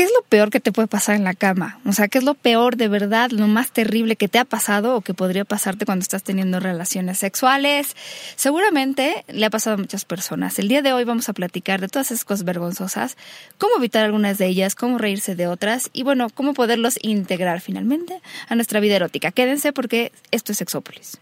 ¿qué es lo peor que te puede pasar en la cama? O sea, ¿qué es lo peor de verdad, lo más terrible que te ha pasado o que podría pasarte cuando estás teniendo relaciones sexuales? Seguramente le ha pasado a muchas personas. El día de hoy vamos a platicar de todas esas cosas vergonzosas, cómo evitar algunas de ellas, cómo reírse de otras y bueno, cómo poderlos integrar finalmente a nuestra vida erótica. Quédense porque esto es Sexópolis.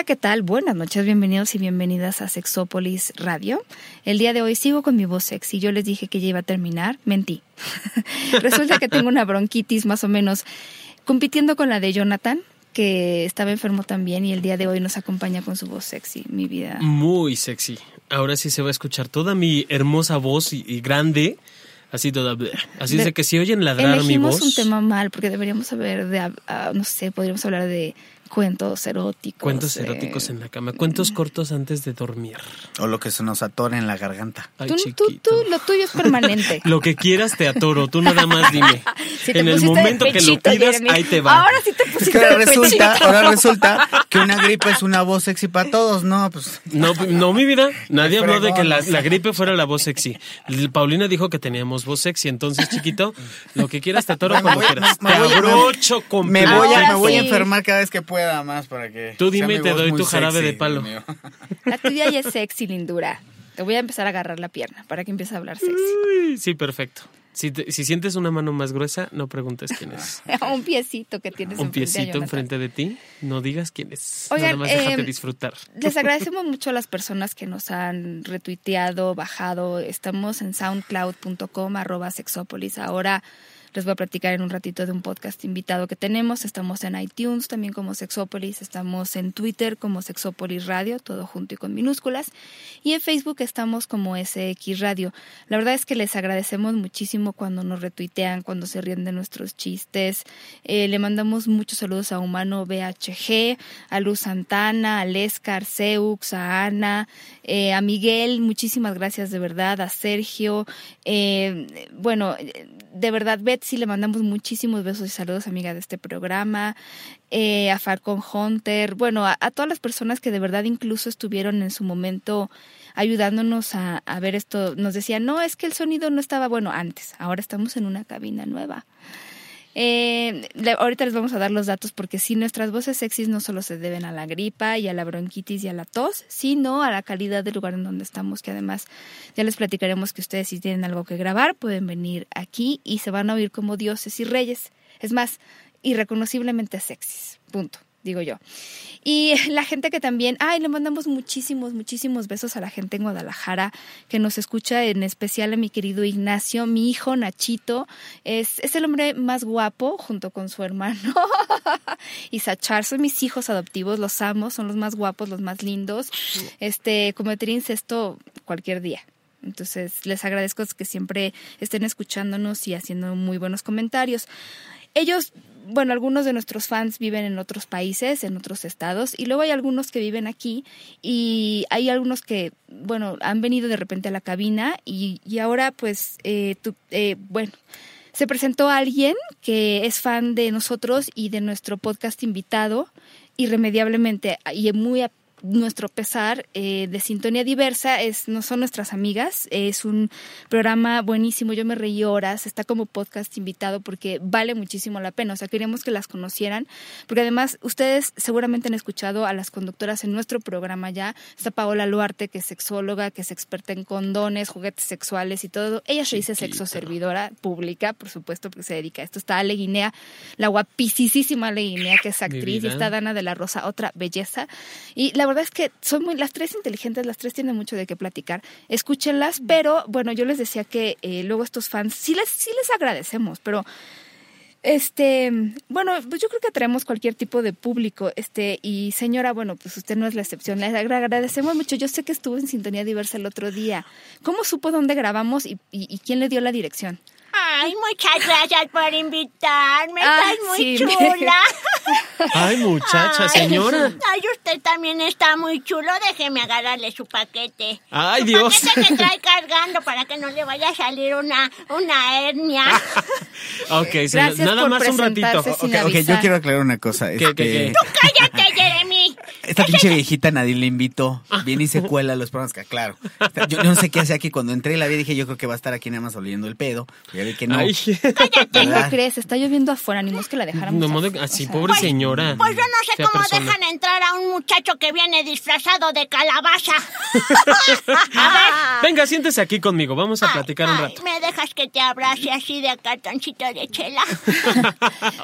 Hola, ¿qué tal? Buenas noches, bienvenidos y bienvenidas a Sexópolis Radio. El día de hoy sigo con mi voz sexy. Yo les dije que ya iba a terminar, mentí. Resulta que tengo una bronquitis más o menos compitiendo con la de Jonathan, que estaba enfermo también y el día de hoy nos acompaña con su voz sexy, mi vida. Muy sexy. Ahora sí se va a escuchar toda mi hermosa voz y, grande. Así toda. Así de, que si oyen ladrar mi voz. un tema mal porque deberíamos saber de, ah, no sé, podríamos hablar de cuentos eróticos. Cuentos eróticos en la cama, cuentos cortos antes de dormir. O lo que se nos atora en la garganta. Ay, tú, tú, lo tuyo es permanente. lo que quieras te atoro, tú nada más dime. en el momento que lo pidas, ahí te va. Ahora sí te pusiste es que ahora resulta, ahora resulta que una gripe es una voz sexy para todos, ¿no? Pues... No, no, mi vida, nadie habló de que la, la, gripe fuera la voz sexy. Paulina dijo que teníamos voz sexy, entonces, chiquito, lo que quieras te atoro cuando quieras. te abrocho con Me voy a, me voy a enfermar cada vez que pueda más para que. Tú dime te doy tu jarabe de palo. La tuya ya es sexy, lindura. Te voy a empezar a agarrar la pierna para que empieces a hablar sexy. sí, perfecto. Si, si, sientes una mano más gruesa, no preguntes quién es. un piecito que tienes Un piecito enfrente de ti, no digas quién es. Oigan, Nada más déjate em, disfrutar. Les agradecemos mucho a las personas que nos han retuiteado, bajado. Estamos en soundcloud.com, arroba sexópolis. Ahora les voy a platicar en un ratito de un podcast invitado que tenemos. Estamos en iTunes también como Sexópolis, estamos en Twitter como Sexópolis Radio, todo junto y con minúsculas. Y en Facebook estamos como SX Radio. La verdad es que les agradecemos muchísimo cuando nos retuitean, cuando se ríen de nuestros chistes. Eh, le mandamos muchos saludos a Humano BHG, a Luz Santana, a Lescar, Seux, a Ana, eh, a Miguel, muchísimas gracias de verdad, a Sergio. Eh, bueno, de verdad, Betsy, le mandamos muchísimos besos y saludos, amiga de este programa, eh, a Falcon Hunter, bueno, a, todas las personas que de verdad incluso estuvieron en su momento ayudándonos a, a ver esto. Nos decían, no, es que el sonido no estaba bueno antes, ahora estamos en una cabina nueva. Eh, ahorita les vamos a dar los datos porque si nuestras voces sexys no solo se deben a la gripa y a la bronquitis y a la tos, sino a la calidad del lugar en donde estamos, que además ya les platicaremos que ustedes si tienen algo que grabar pueden venir aquí y se van a oír como dioses y reyes. Es más, irreconociblemente sexys. Punto digo yo. Y la gente que también, ay, le mandamos muchísimos, muchísimos besos a la gente en Guadalajara que nos escucha, en especial a mi querido Ignacio, mi hijo Nachito, es, es el hombre más guapo junto con su hermano y Sachar, son mis hijos adoptivos, los amo, son los más guapos, los más lindos, este, cometería incesto cualquier día. Entonces, les agradezco que siempre estén escuchándonos y haciendo muy buenos comentarios. Ellos bueno, algunos de nuestros fans viven en otros países, en otros estados, y luego hay algunos que viven aquí y hay algunos que, bueno, han venido de repente a la cabina y, y ahora pues, eh, eh, bueno, se presentó alguien que es fan de nosotros y de nuestro podcast invitado irremediablemente y muy nuestro pesar eh, de Sintonía Diversa es, no son nuestras amigas, es un programa buenísimo, yo me reí horas, está como podcast invitado porque vale muchísimo la pena, o sea, queríamos que las conocieran, porque además ustedes seguramente han escuchado a las conductoras en nuestro programa ya, está Paola Luarte, que es sexóloga, que es experta en condones, juguetes sexuales y todo, ella se dice sexo servidora pública, por supuesto, porque se dedica a esto, está Ale Guinea, la guapísima Ale Guinea, que es actriz, y está Dana de la Rosa, otra belleza, y la verdad es que son muy, las tres inteligentes, las tres tienen mucho de qué platicar. Escúchenlas, pero bueno, yo les decía que eh, luego estos fans, sí les, sí les agradecemos, pero Este, bueno, pues yo creo que atraemos cualquier tipo de público. Este, y señora, bueno, pues usted no es la excepción. Le agradecemos mucho. Yo sé que estuvo en sintonía diversa el otro día. ¿Cómo supo dónde grabamos y, y quién le dio la dirección? Ay, muchas gracias por invitarme. Estás muy chula. Ay, muchacha, señora. Ay, usted también está muy chulo. Déjeme agarrarle su paquete. Ay, Dios. Paquete que trae cargando para que no le vaya a salir una, una hernia. ok, nada más un ratito. Okay, yo quiero aclarar una cosa. ¿Qué, qué, Tú cállate, Jeremy. Esta pinche viejita nadie le invitó. Viene y se cuela los programas que, claro. Yo no sé qué hace aquí. Cuando entré la vi dije, yo creo que va a estar aquí nada más oliendo el pedo. Ya vi que no. Ay. ¿No crees? Está lloviendo afuera. Ni que la dejáramos. No, así, pobre señora. Pues yo no sé cómo dejan entrar a un muchacho que viene disfrazado de calabaza. a ver. Venga, siéntese aquí conmigo. Vamos a platicar un rato. ¿Me dejas que te abrace así de cartoncito de chela?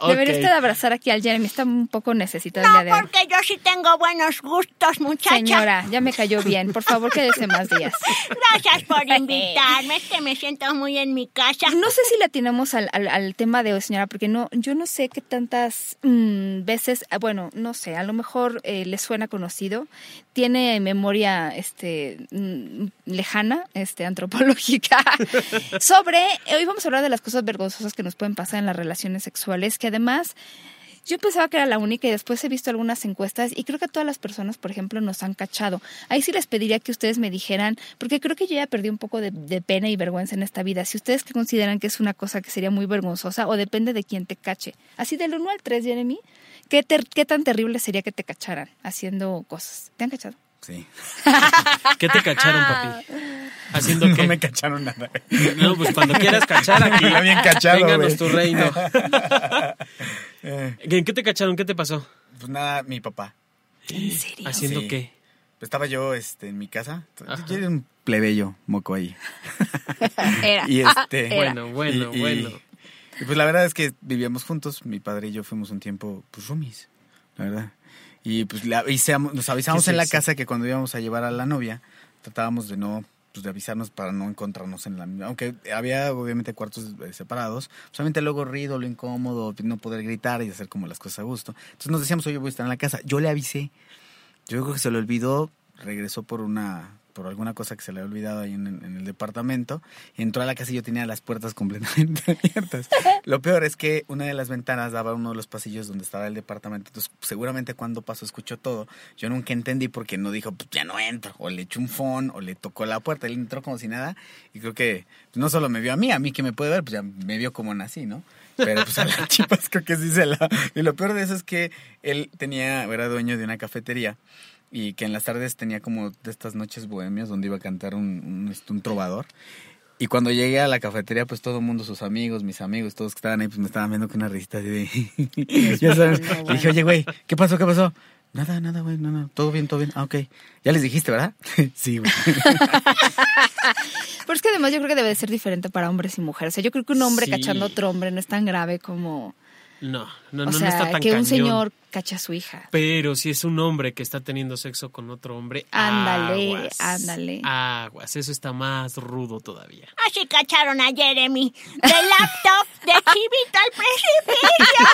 Debería usted abrazar aquí al Jeremy. Está un poco necesitado no, porque yo sí tengo buenos gustos, muchacha. Señora, ya me cayó bien. Por favor, quédese más días. Gracias por invitarme. Es que me siento muy en mi casa. No sé si le atinamos al, al, tema de hoy, señora, porque no, yo no sé qué tantas mm, veces, ah, bueno, no sé, a lo mejor eh, le suena conocido. Tiene memoria este mm, lejana, este antropológica, sobre, hoy vamos a hablar de las cosas vergonzosas que nos pueden pasar en las relaciones sexuales, que además yo pensaba que era la única y después he visto algunas encuestas y creo que todas las personas, por ejemplo, nos han cachado. Ahí sí les pediría que ustedes me dijeran, porque creo que yo ya perdí un poco de, pena y vergüenza en esta vida. Si ustedes que consideran que es una cosa que sería muy vergonzosa o depende de quién te cache. Así del 1 al 3, Jeremy, ¿qué, ¿qué tan terrible sería que te cacharan haciendo cosas? ¿Te han cachado? Sí. ¿Qué te cacharon, papi? ¿Haciendo no qué? No me cacharon nada. No, pues cuando quieras cachar aquí. Está bien cachado, Vénganos tu reino. ¿En qué te cacharon? ¿Qué te pasó? Pues nada, mi papá. ¿En serio? ¿Haciendo qué? Pues estaba yo este, en mi casa. Yo era un plebeyo moco ahí. Era. Y este, Bueno, bueno, bueno. Y pues la verdad es que vivíamos juntos. Mi padre y yo fuimos un tiempo, pues, roomies, la verdad. Y pues le avisamos, nos avisamos en la casa que cuando íbamos a llevar a la novia, tratábamos de no pues de avisarnos para no encontrarnos en la misma. Aunque había obviamente cuartos eh, separados, solamente luego ruido, lo incómodo, no poder gritar y hacer como las cosas a gusto. Entonces nos decíamos, oye, voy a estar en la casa. Yo le avisé. Yo creo que se lo olvidó, regresó por una por alguna cosa que se le había olvidado ahí en, el departamento. Entró a la casa y yo tenía las puertas completamente abiertas. Lo peor es que una de las ventanas daba a uno de los pasillos donde estaba el departamento. Entonces, seguramente cuando pasó, escuchó todo. Yo nunca entendí porque no dijo, pues ya no entro. O le echó un phone, o le tocó la puerta. Él entró como si nada. Y creo que no solo me vio a mí, a mí que me puede ver, pues ya me vio como nací, ¿no? Pero pues a las chipas creo que sí se la... Y lo peor de eso es que él tenía, era dueño de una cafetería y que en las tardes tenía como de estas noches bohemias donde iba a cantar un, un, este, un trovador. Y cuando llegué a la cafetería, pues todo el mundo, sus amigos, mis amigos, todos que estaban ahí, pues me estaban viendo con una risita así de... ya sabes. Y dije, oye, güey, ¿qué pasó? ¿Qué pasó? Nada, nada, güey, no, no, todo bien, todo bien. Ah, ok. Ya les dijiste, ¿verdad? sí, güey. Pero es que además yo creo que debe de ser diferente para hombres y mujeres. O sea, yo creo que un hombre cachando a otro hombre no es tan grave como no, no, no, está tan que un señor cacha a su hija. Pero si es un hombre que está teniendo sexo con otro hombre, ándale, aguas, ándale. Aguas, eso está más rudo todavía. Así cacharon a Jeremy de laptop de chivito al precipicio.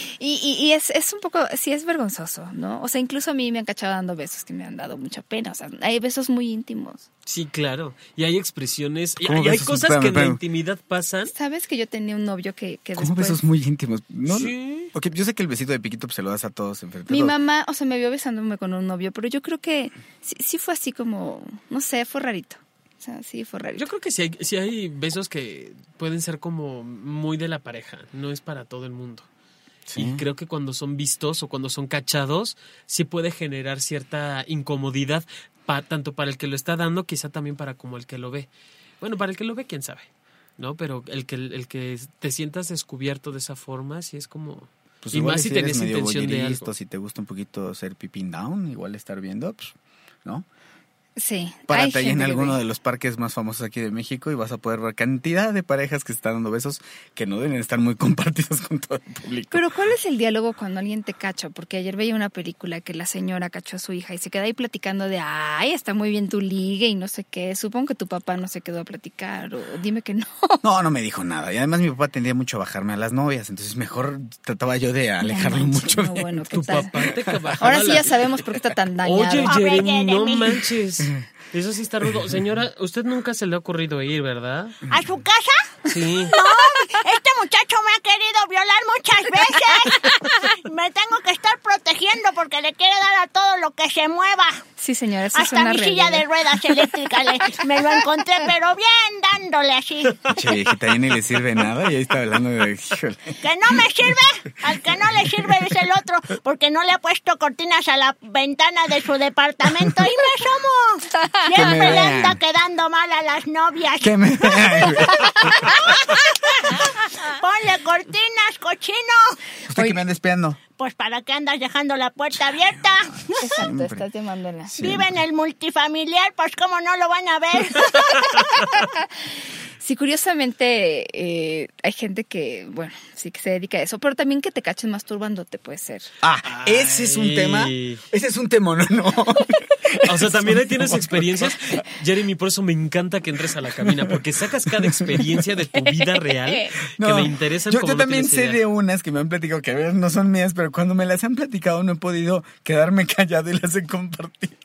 Y, y, es, es, un poco, sí es vergonzoso, ¿no? O sea, incluso a mí me han cachado dando besos que me han dado mucha pena. O sea, hay besos muy íntimos. Sí, claro. Y hay expresiones, y hay, cosas que en la intimidad pasan. Sabes que yo tenía un novio que, que ¿Cómo besos muy íntimos? ¿No? Sí. Okay, yo sé que el besito de piquito pues, se lo das a todos enfrente. Mi mamá, o sea, me vio besándome con un novio, pero yo creo que sí, sí fue así como, no sé, fue rarito. O sea, sí fue rarito. Yo creo que sí hay, sí hay besos que pueden ser como muy de la pareja, no es para todo el mundo. Y creo que cuando son vistos o cuando son cachados, sí puede generar cierta incomodidad, tanto para el que lo está dando, quizá también para como el que lo ve. Bueno, para el que lo ve, quién sabe, ¿no? Pero el que, el que te sientas descubierto de esa forma, sí es como... Pues y más si, tenés intención de algo. Si te gusta un poquito ser peeping down, igual estar viendo, pues, ¿no? Sí. Párate ahí en alguno de los parques más famosos aquí de México y vas a poder ver cantidad de parejas que se están dando besos que no deben estar muy compartidos con todo el público. Pero ¿cuál es el diálogo cuando alguien te cacha? Porque ayer veía una película que la señora cachó a su hija y se queda ahí platicando de, ay, está muy bien tu ligue y no sé qué. Supongo que tu papá no se quedó a platicar o dime que no. No, no me dijo nada. Y además mi papá tendía mucho a bajarme a las novias, entonces mejor trataba yo de alejarlo mucho. No, bueno, tu papá te Ahora sí ya sabemos por qué está tan dañado. Oye, Jeremy, no manches. Mm-hmm. Eso sí está rudo. Señora, usted nunca se le ha ocurrido ir, ¿verdad? ¿A su casa? Sí. No, este muchacho me ha querido violar muchas veces. Me tengo que estar protegiendo porque le quiere dar a todo lo que se mueva. Sí, señora, eso Hasta es una mi silla de ruedas eléctricas le- me lo encontré, pero bien dándole así. Che, viejita, ya ni le sirve nada y ahí está hablando de... híjole. Que no me sirve, al que no le sirve es el otro, porque no le ha puesto cortinas a la ventana de su departamento y me asomo. Que me Siempre le vean. anda quedando mal a las novias. ¿Qué me... Ponle cortinas, cochino. ¿Usted que me anda espiando? Pues para qué andas dejando la puerta abierta. Exacto, estás llamándola. Vive en el multifamiliar, pues cómo no lo van a ver. Sí, curiosamente eh, hay gente que, bueno, sí que se dedica a eso, pero también que te cachen masturbándote puede ser. Ah, ese es un tema. Ese es un tema, no, no. O sea, también ahí tienes experiencias. Jeremy, por eso me encanta que entres a la cabina, porque sacas cada experiencia de tu vida real que No, me interesan Yo, como yo no también sé idea. de unas que me han platicado que a veces no son mías, pero cuando me las han platicado no he podido quedarme callado y las he compartido.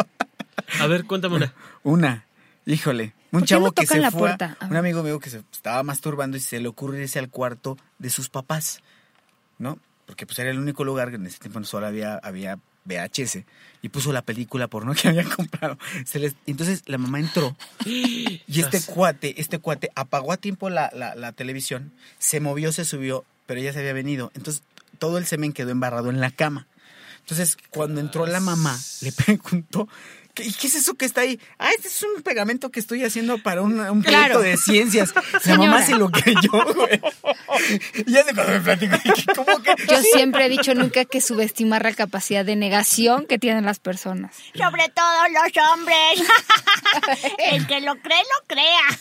A ver, cuéntame una. Una, híjole, un ¿Por qué chavo no que se la fue, puerta? Un amigo mío que se estaba masturbando y se le ocurre irse al cuarto de sus papás, ¿no? Porque pues era el único lugar que en ese tiempo solo había, había VHS y puso la película porno que había comprado. Se les, entonces la mamá entró y este cuate, este cuate apagó a tiempo la, la, la televisión, se movió, se subió, pero ya se había venido. Entonces todo el semen quedó embarrado en la cama. Entonces, cuando entró la mamá, le preguntó, ¿qué, ¿y qué es eso que está ahí? Ah, este es un pegamento que estoy haciendo para un, un proyecto Claro. de ciencias. La mamá se lo creyó, güey. Y ya de cuando me platicó, dije, ¿cómo que? Yo siempre he dicho nunca que subestimar la capacidad de negación que tienen las personas. Sobre todo los hombres. El que lo cree, lo crea.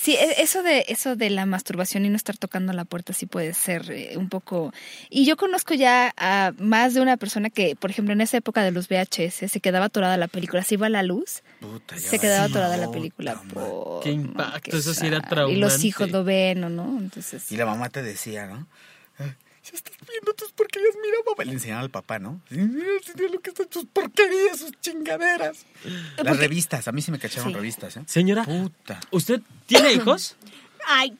Sí, e- eso de eso de la masturbación y no estar tocando la puerta sí puede ser eh, un poco. Y yo conozco ya a más de una persona que, por ejemplo, en esa época de los VHS se quedaba atorada la película, se iba a la luz, Puta, ya se quedaba valió. atorada la película. Puta, por- Qué impacto, eso sí era sa- Y los traumante. hijos lo ven, ¿o no? Entonces. Y la mamá te decía, ¿no? "Ah, Si estás viendo tus porquerías, mira, papá. Le enseñaba al papá, ¿no? Sí, Mira, mira lo que están tus porquerías, sus chingaderas. Las revistas, a mí sí me cacharon Sí. revistas, ¿eh? Señora, Puta. ¿usted tiene hijos? Ay,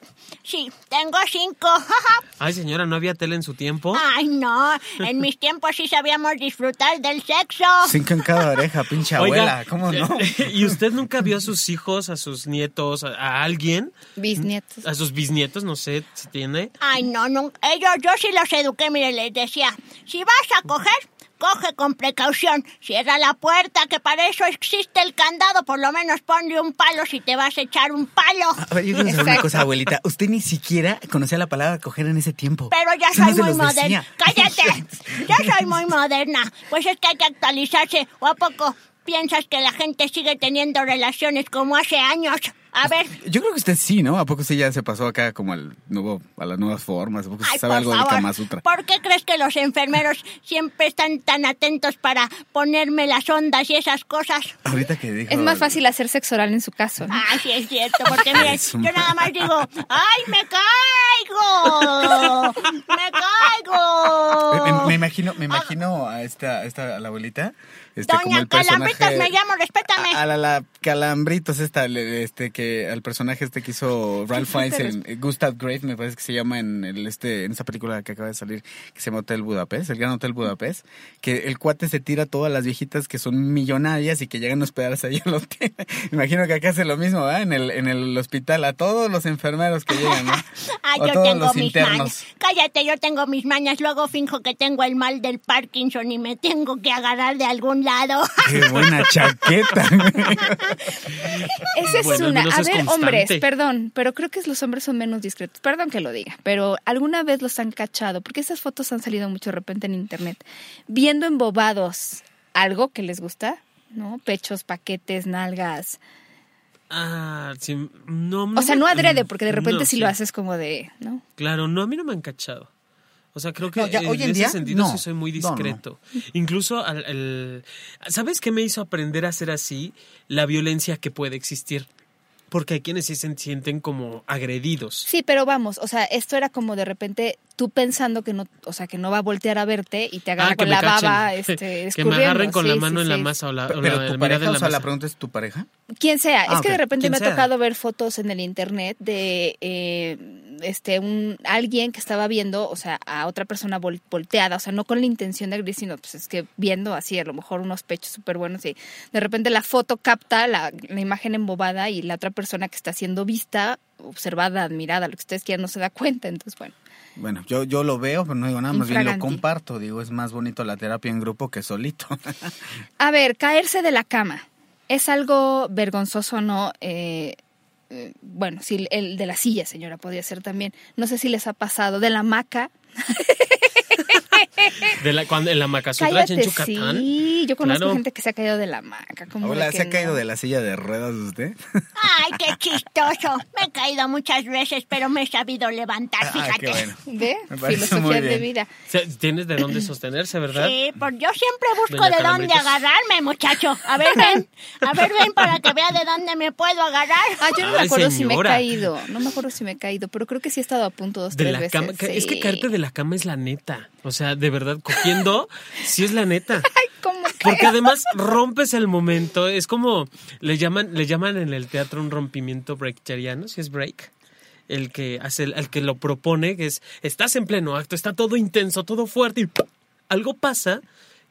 sí, tengo cinco. Ay, señora, ¿no había tele en su tiempo? Ay, no. En mis tiempos sí sabíamos disfrutar del sexo. Cinco en cada oreja, pinche abuela. ¿Cómo no? ¿Y usted nunca vio a sus hijos, a sus nietos, a, a alguien? Bisnietos. A sus bisnietos, no sé si tiene. Ay, no, nunca. Ellos, yo sí los eduqué, mire, les decía, si vas a coger, coge con precaución. Cierra la puerta, que para eso existe el candado. Por lo menos ponle un palo si te vas a echar un palo. A ver, yo quiero saber una cosa, abuelita. Usted ni siquiera conocía la palabra coger en ese tiempo. Pero ya soy muy moderna. ¡Cállate! Ya soy muy moderna. Pues es que hay que actualizarse. ¿O a poco piensas que la gente sigue teniendo relaciones como hace años? A ver. Yo creo que usted sí, ¿no? ¿A poco sí ya se pasó acá como al nuevo, a las nuevas formas? ¿A poco se Ay, sabe por algo favor. Kama Sutra? ¿Por qué crees que los enfermeros siempre están tan atentos para ponerme las ondas y esas cosas? Ahorita que dijo... Es más fácil hacer sexo oral en su caso. ¿no? Ay, sí es cierto, porque mira, yo nada más digo, ¡ay, me caigo! ¡Me caigo! Me, me- me imagino, me imagino a esta, a esta a la abuelita, este, como Doña el personaje... Calambritas me llamo, respétame. A la, la Calambritos esta, le- este que al personaje este que hizo Ralph Fiennes en Gustav Grave, me parece que se llama en el este en esa película que acaba de salir que se llama Hotel Budapest, el Gran Hotel Budapest, que el cuate se tira a todas las viejitas que son millonarias y que llegan a hospedarse ahí al hotel. Me imagino que acá hace lo mismo, ¿verdad? En el en el hospital a todos los enfermeros que llegan, ¿no? Ay, O a yo todos tengo los mis internos. mañas. Cállate, yo tengo mis mañas. Luego finjo que tengo el mal del Parkinson y me tengo que agarrar de algún lado. Qué buena chaqueta. Esa es Bueno, una. A ver, hombres, perdón, pero creo que los hombres son menos discretos. Perdón que lo diga, pero alguna vez los han cachado, porque esas fotos han salido mucho de repente en internet, viendo embobados algo que les gusta, ¿no? Pechos, paquetes, nalgas. Ah, sí, no, no O sea, no adrede, porque de repente no, si sí. lo haces como de, ¿no? Claro, no, a mí no me han cachado. O sea, creo que No, ya, en hoy en ese día, sentido no. sí soy muy No, no. discreto. Incluso, al, al- ¿sabes qué me hizo aprender a ser así? La violencia que puede existir. Porque hay quienes sí se sienten como agredidos. Sí, pero vamos, o sea, esto era como de repente tú pensando que no, o sea, que no va a voltear a verte y te agarra Ah, que con la cachen. baba, este, que me agarren con la mano sí, en la masa o la, o Pero la- tu la pareja, o la masa. pregunta es tu pareja. Quien sea, Ah, es que ok. de repente me ha tocado ver fotos en el internet de eh, este un alguien que estaba viendo, o sea, a otra persona vol- volteada, o sea, no con la intención de agredir, sino pues es que viendo así a lo mejor unos pechos súper buenos y de repente la foto capta la, la imagen embobada y la otra persona que está siendo vista, observada, admirada, lo que ustedes quieran, no se da cuenta, entonces bueno. Bueno, yo, yo lo veo, pero no digo nada, más bien lo comparto. Digo, es más bonito la terapia en grupo que solito. A ver, caerse de la cama. ¿Es algo vergonzoso o no? Eh, eh, bueno, sí, el de la silla, señora, podría ser también. No sé si les ha pasado. De la hamaca. De la, cuando, en la Macasutra Cállate, en Yucatán. sí. Yo conozco Claro. gente que se ha caído de la de Hola, ¿se ha caído no. de la silla de ruedas usted? Ay, qué chistoso. Me he caído muchas veces, pero me he sabido levantar, Ah, fíjate. Filosofía de vida. Tienes de dónde sostenerse, ¿verdad? Sí, pues yo siempre busco Doña de dónde agarrarme, muchacho. A ver, ven. A ver, ven para que vea de dónde me puedo agarrar. Ah, yo no me acuerdo si me he caído. No me acuerdo si me he caído, pero creo que sí he estado a punto dos, De tres la veces. cama. Es que caerte de la cama es la neta. O sea, de verdad, cogiendo, sí es la neta. Ay, ¿cómo que? Porque además rompes el momento. Es como le llaman, le llaman en el teatro un rompimiento breakteriano, si es break. El que hace, el, el que lo propone, que es estás en pleno acto, está todo intenso, todo fuerte y ¡pum! algo pasa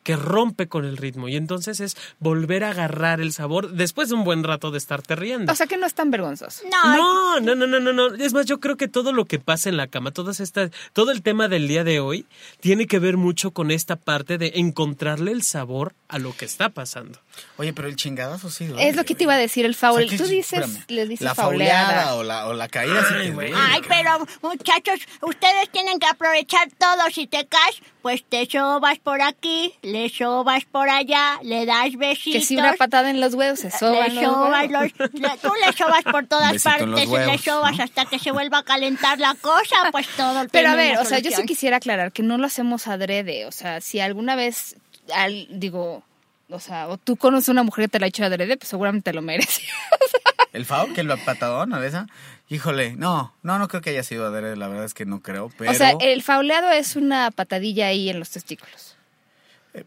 que rompe con el ritmo y entonces es volver a agarrar el sabor después de un buen rato de estarte riendo. O sea que no es tan vergonzoso. No, No, no, no, no, no. Es más, yo creo que todo lo que pasa en la cama, todas estas, todo el tema del día de hoy, tiene que ver mucho con esta parte de encontrarle el sabor a lo que está pasando. Oye, pero el chingadazo sí duele, Es lo que te iba a decir, el O sea, faul. Tú dices, espérame, les dices La fauleada. fauleada o la, o la caída sí te duele. Ay, pero muchachos, ustedes tienen que aprovechar todo. Si te caes, pues te sobas por aquí, le sobas por allá, le das besitos. Que si una patada en los huevos se soban le los sobas huevos. los- le- tú le sobas por todas partes y le sobas ¿no? hasta que se vuelva a calentar la cosa, pues todo Pero a ver, o sea, yo sí quisiera aclarar que no lo hacemos adrede. O sea, si alguna vez, al, digo, o sea, o tú conoces a una mujer que te la ha hecho adrede, pues seguramente lo mereces. El faul, que lo patadón, a esa. Híjole, no, no, no creo que haya sido adrede, la verdad es que no creo, pero... O sea, el fauleado es una patadilla ahí en los testículos.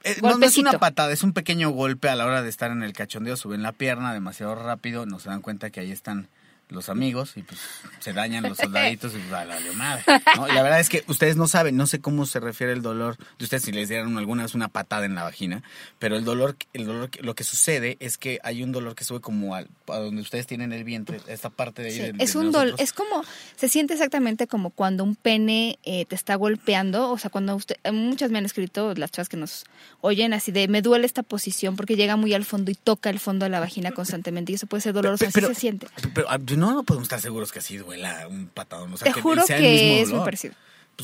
Eh, no, no es una patada, es un pequeño golpe a la hora de estar en el cachondeo, suben la pierna demasiado rápido, no se dan cuenta que ahí están los amigos y pues se dañan los soldaditos y pues a la madre. ¿no? Y la verdad es que ustedes no saben, no sé cómo se refiere el dolor de ustedes si les dieran alguna vez una patada en la vagina, pero el dolor, el dolor, lo que sucede es que hay un dolor que sube como al, a donde ustedes tienen el vientre, esta parte de ahí. Sí, de- de es un dolor, es como, se siente exactamente como cuando un pene eh, te está golpeando, o sea, cuando usted, eh, muchas me han escrito, las chavas que nos oyen así de, me duele esta posición porque llega muy al fondo y toca el fondo de la vagina constantemente y eso puede ser doloroso, así Pero- se siente. Pero ah, no, no podemos estar seguros que así duela un patadón. O sea, Te que juro sea el que mismo es muy parecido.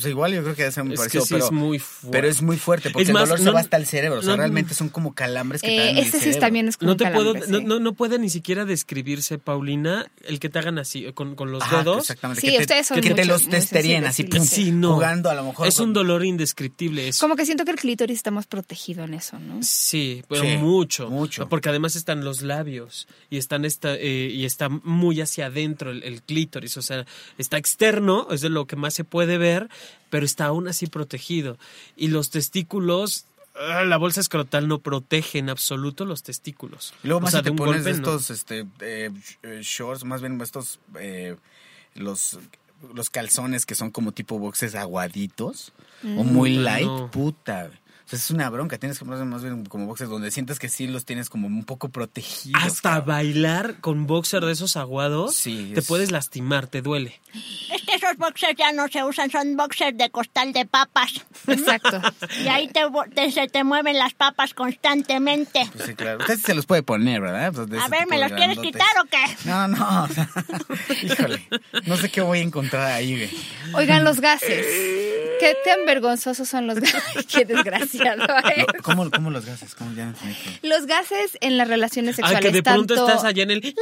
Pues igual yo creo que muy Es parecido, que sí pero, es muy fuerte. pero es muy fuerte porque Es más, el dolor se no- va hasta el cerebro. O sea, no- realmente son como calambres que te dan Eh, el este sí cerebro. también es como No te puedo, sí. no, no puede ni siquiera describirse, Paulina, el que te hagan así, con, con los Ajá, dedos. Exactamente. Sí, que te, ustedes son que te los sensibles, así, sí, pum. Sí, no. jugando a lo mejor. Es un dolor indescriptible. Es, Como que siento que el clítoris está más protegido en eso, ¿no? Sí, pero Sí, mucho, mucho. Porque además están los labios y están esta, eh, y está muy hacia adentro el, el clítoris. O sea, está externo, es de lo que más se puede ver, pero está aún así protegido. Y los testículos, ah, la bolsa escrotal no protege en absoluto los testículos. Y luego O más sea, si te pones golpe, no. estos este, eh, eh, shorts, más bien estos, eh, los, los calzones que son como tipo boxes aguaditos o muy Puta, light, no. puta. Sea, es una bronca, tienes que poner más bien como boxes donde sientes que sí los tienes como un poco protegidos. Hasta cabrón. bailar con boxer de esos aguados, Sí, te es- puedes lastimar, te duele. Es que esos boxers ya no se usan, son boxers de costal de papas. Exacto. Y ahí te, se te mueven las papas constantemente. Pues sí, claro. Usted se los puede poner, ¿verdad? Pues A ver, ¿me los quieres quitar o qué? No, no. o sea, híjole. No sé qué voy a encontrar ahí, güey. Oigan, los gases. ¿Qué tan vergonzosos son los gases? Qué desgraciado. ¿eh? No, ¿Cómo, ¿Cómo los gases? ¿Cómo ya Los gases en las relaciones Ah, sexuales. que de pronto tanto- estás allá en el...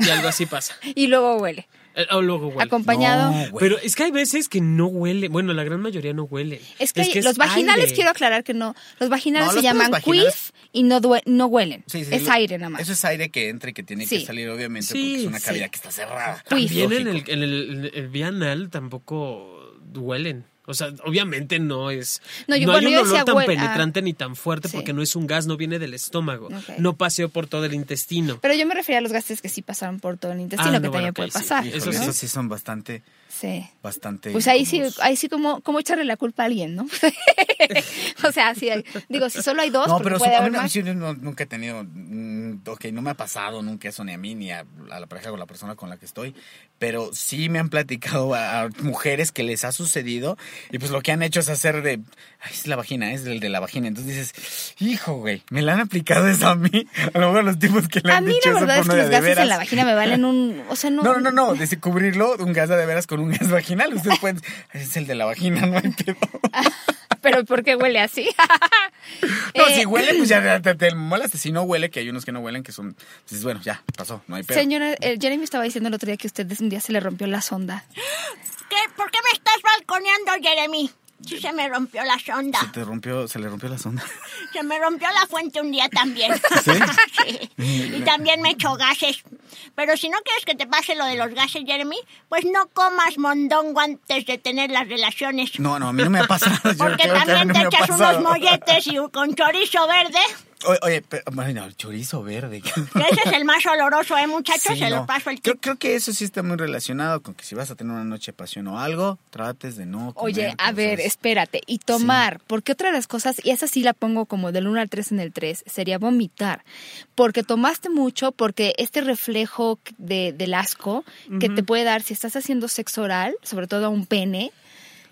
Y algo así pasa. Y luego huele. Eh, O luego huele. Acompañado. No. Pero es que hay veces que no huele. Bueno, la gran mayoría no huele. Es que, los vaginales, aire. quiero aclarar que no. Los vaginales No, se los llaman vaginales- quiff y no, due- no huelen. Sí, sí, es lo- aire nada más. Eso es aire que entra y que tiene Sí. que salir, obviamente, Sí, porque es una sí. cavidad que está cerrada. También en el, en el, el tampoco huelen. O sea, obviamente no es. No, yo- no bueno, hay un olor tan huel- penetrante ni tan fuerte Sí. porque no es un gas, no viene del estómago. No paseó por todo el intestino. Pero yo me refería a los gases que sí pasaron por todo el intestino, Ah, que no, también bueno, puede sí. pasar. Híjole, Eso esos sí son bastante, Sí. bastante. Pues ahí sí, ahí sí como, como echarle la culpa a alguien, ¿no? o sea, sí, digo, si solo hay dos, No, porque pero puede haber más. no- nunca he tenido, mm, ok, no me ha pasado nunca eso ni a mí ni a, a la pareja o la persona con la que estoy, pero sí me han platicado a, a mujeres que les ha sucedido y pues lo que han hecho es hacer de, ay, es la vagina, es el de la vagina, entonces dices, hijo, güey, me la han aplicado eso a mí, a lo mejor los tipos que le A han mí dicho la eso verdad es que los de gases en la vagina me valen un... O sea, no... No, no, no, no, de cubrirlo, un gas de veras con un gas vaginal. Ustedes pueden. Es el de la vagina, no hay pedo. Pero ¿por qué huele así? No, Eh, si huele, pues ya te, te molas. Si no huele, que hay unos que no huelen, que son. Dices, bueno, ya, pasó, no hay pedo. Señora, eh, Jeremy estaba diciendo el otro día que usted un día se le rompió la sonda. ¿Qué? ¿Por qué me estás balconeando, Jeremy? Sí se me rompió la sonda. Se te rompió, se le rompió la sonda. Se me rompió la fuente un día también. ¿Sí? Sí. Y también me echó gases. Pero si no quieres que te pase lo de los gases, Jeremy, pues no comas mondongo antes de tener las relaciones. No, no, a mí no me ha pasado. Porque también te echas unos molletes y con chorizo verde. Oye, oye, pero, bueno, el chorizo verde. Ese es el más oloroso, ¿eh, muchachos? Sí, Se no. lo paso el creo, creo que eso sí está muy relacionado con que si vas a tener una noche de pasión o algo, trates de no. comer Oye, a ver, espérate. Y tomar, porque otra de las cosas, y esa sí la pongo como del 1 al 3 en el 3, sería vomitar. Porque tomaste mucho, porque este reflejo de, del asco que te puede dar si estás haciendo sexo oral, sobre todo a un pene,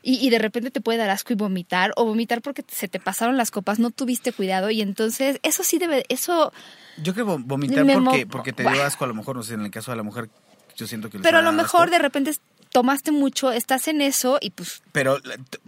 y, y de repente te puede dar asco y vomitar, o vomitar porque se te pasaron las copas, no tuviste cuidado, y entonces eso sí debe, eso... Yo creo vo- vomitar porque, porque te dio asco, a lo mejor, no sé, en el caso de la mujer, yo siento que Pero a lo mejor asco. de repente tomaste mucho, estás en eso y pues Pero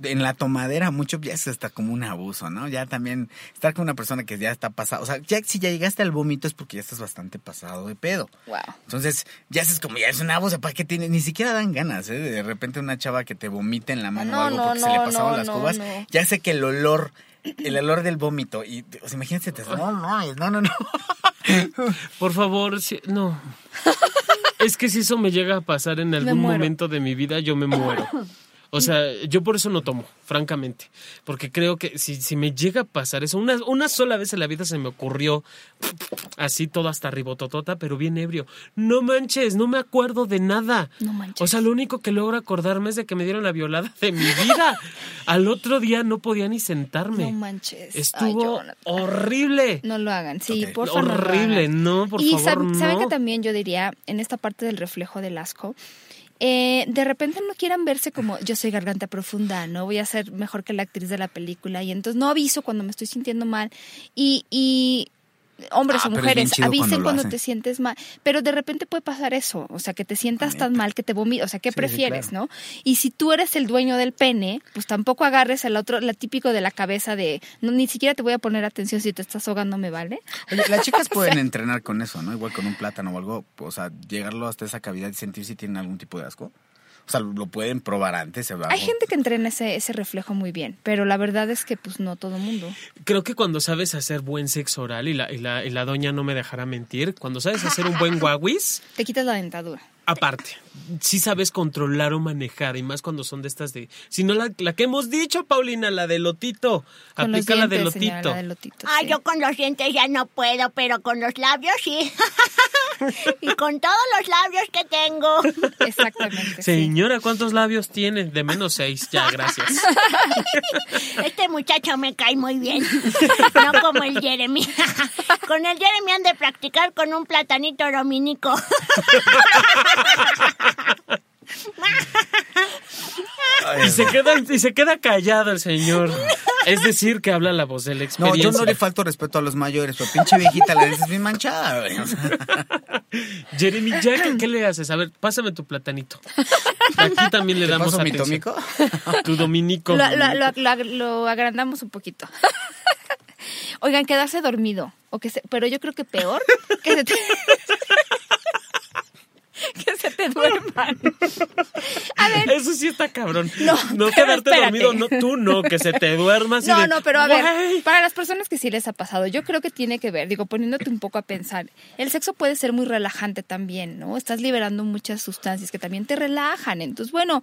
en la tomadera mucho ya es hasta como un abuso, ¿no? Ya también estar con una persona que ya está pasada, o sea, ya si ya llegaste al vómito es porque ya estás bastante pasado de pedo. wow. Entonces, ya es como, ya es un abuso, ¿para qué tienes? Ni siquiera dan ganas, ¿eh? De repente una chava que te vomite en la mano No, o algo no, porque se le pasaron no, las no, cubas, no. ya sé que el olor, el olor del vómito, y, o sea, imagínate, te, no, no, no, no, no. Por favor, si- no. es que si eso me llega a pasar en algún momento de mi vida, yo me muero. O sea, yo por eso no tomo, francamente. Porque creo que si, si me llega a pasar eso, una, una sola vez en la vida se me ocurrió así todo hasta ribototota, pero bien ebrio. No manches, no me acuerdo de nada. No manches. O sea, lo único que logro acordarme es de que me dieron la violada de mi vida. Al otro día no podía ni sentarme. No manches. Ay, Estuvo horrible. No lo hagan, sí, por favor. no lo Horrible, hagan. no, por y favor, sab- ¿saben no. que también yo diría, en esta parte del reflejo del asco, eh, de repente no quieran verse como yo soy garganta profunda, no voy a ser mejor que la actriz de la película y entonces no aviso cuando me estoy sintiendo mal. Y, y hombres Ah, o mujeres avisen cuando te sientes mal, pero de repente puede pasar eso, o sea, que te sientas tan mal que te vomitas, o sea, ¿qué Sí, sí, prefieres, claro. no? Y si tú eres el dueño del pene, pues tampoco agarres al otro, la típico de la cabeza de, no, ni siquiera te voy a poner atención si te estás ahogando, ¿me vale? Oye, las chicas pueden entrenar con eso, ¿no? Igual con un plátano o algo, o sea, llegarlo hasta esa cavidad y sentir si tienen algún tipo de asco. O sea, lo pueden probar antes. abajo. Hay gente que entrena ese, ese reflejo muy bien, pero la verdad es que pues no todo mundo. Creo que cuando sabes hacer buen sexo oral, y la, y la, y la doña no me dejará mentir, cuando sabes hacer un buen guaguis, Te quitas la dentadura. Aparte, sí sabes controlar o manejar, y más cuando son de estas de... Si no, la, la que hemos dicho, Paulina, la de lotito, Con los aplica la de señora, lotito. la de lotito, Ah, sí. yo con los dientes ya no puedo, pero con los labios sí. y con todos los labios que tengo. Exactamente. sí. Señora, ¿cuántos labios tiene? De menos seis, ya, gracias. Este muchacho me cae muy bien. No como el Jeremy. Con el Jeremy han de practicar con un platanito dominico. Y, se queda, y se queda callado el señor. Es decir, que habla la voz de la No, yo no le falto respeto a los mayores, pero pinche viejita la dices bien manchada, güey. Jeremy Jack, ¿qué le haces? A ver, pásame tu platanito. Aquí también le ¿te damos paso mi atención. tómico? Tu dominico. Lo, lo- lo- lo- lo agrandamos un poquito. Oigan, quedarse dormido. O que se- pero yo creo que peor que se te, que se te duerman. A ver, Eso sí está cabrón. No, No, quedarte espérate. dormido, no, tú no, que se te duermas. No, de, no, pero a ver, para las personas que sí les ha pasado, yo creo que tiene que ver, digo, poniéndote un poco a pensar, el sexo puede ser muy relajante también, ¿no? Estás liberando muchas sustancias que también te relajan. Entonces, bueno,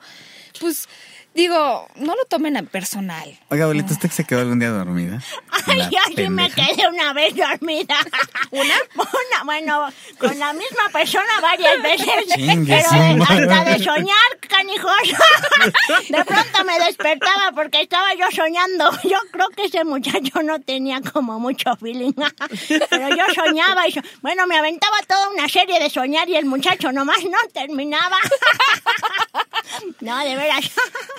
pues digo, no lo tomen a personal. Oiga, abuelita, ¿usted se quedó algún día dormida? Ay, La así me quedé una vez dormida. ¿Una? Una, bueno, con la misma persona varias veces. Chingue pero de- hasta de soñar, canijos. De pronto me despertaba porque estaba yo soñando. Yo creo que ese muchacho no tenía como mucho feeling. Pero yo soñaba y so- bueno, me aventaba toda una serie de soñar y el muchacho nomás no terminaba. No, de veras.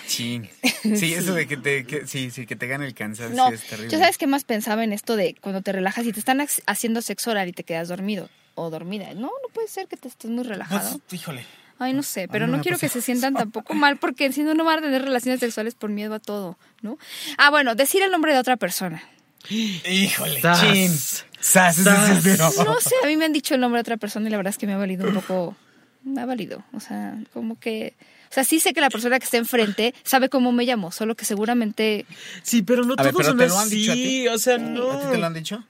Chin. Sí, eso de que te, que, sí, sí, que te gane el cansancio No, es terrible. yo sabes qué más pensaba en esto de cuando te relajas y te están hac- haciendo sexo oral y te quedas dormido o dormida. No, no puede ser que te estés muy relajado. Híjole. Ay, no sé, pero no quiero que se sientan tampoco mal porque si no, no van a tener relaciones sexuales por miedo a todo, ¿no? Ah, bueno, decir el nombre de otra persona. Híjole, Sas. chin. Sas, Sas. sí. No sé, a mí me han dicho el nombre de otra persona y la verdad es que me ha valido un poco. Me ha valido. O sea, como que. O sea, sí sé que la persona que está enfrente sabe cómo me llamo, solo que seguramente. Sí, pero no A ver, todos pero son te lo han así. dicho a ti. O sea, ¿A ti no. te lo han dicho?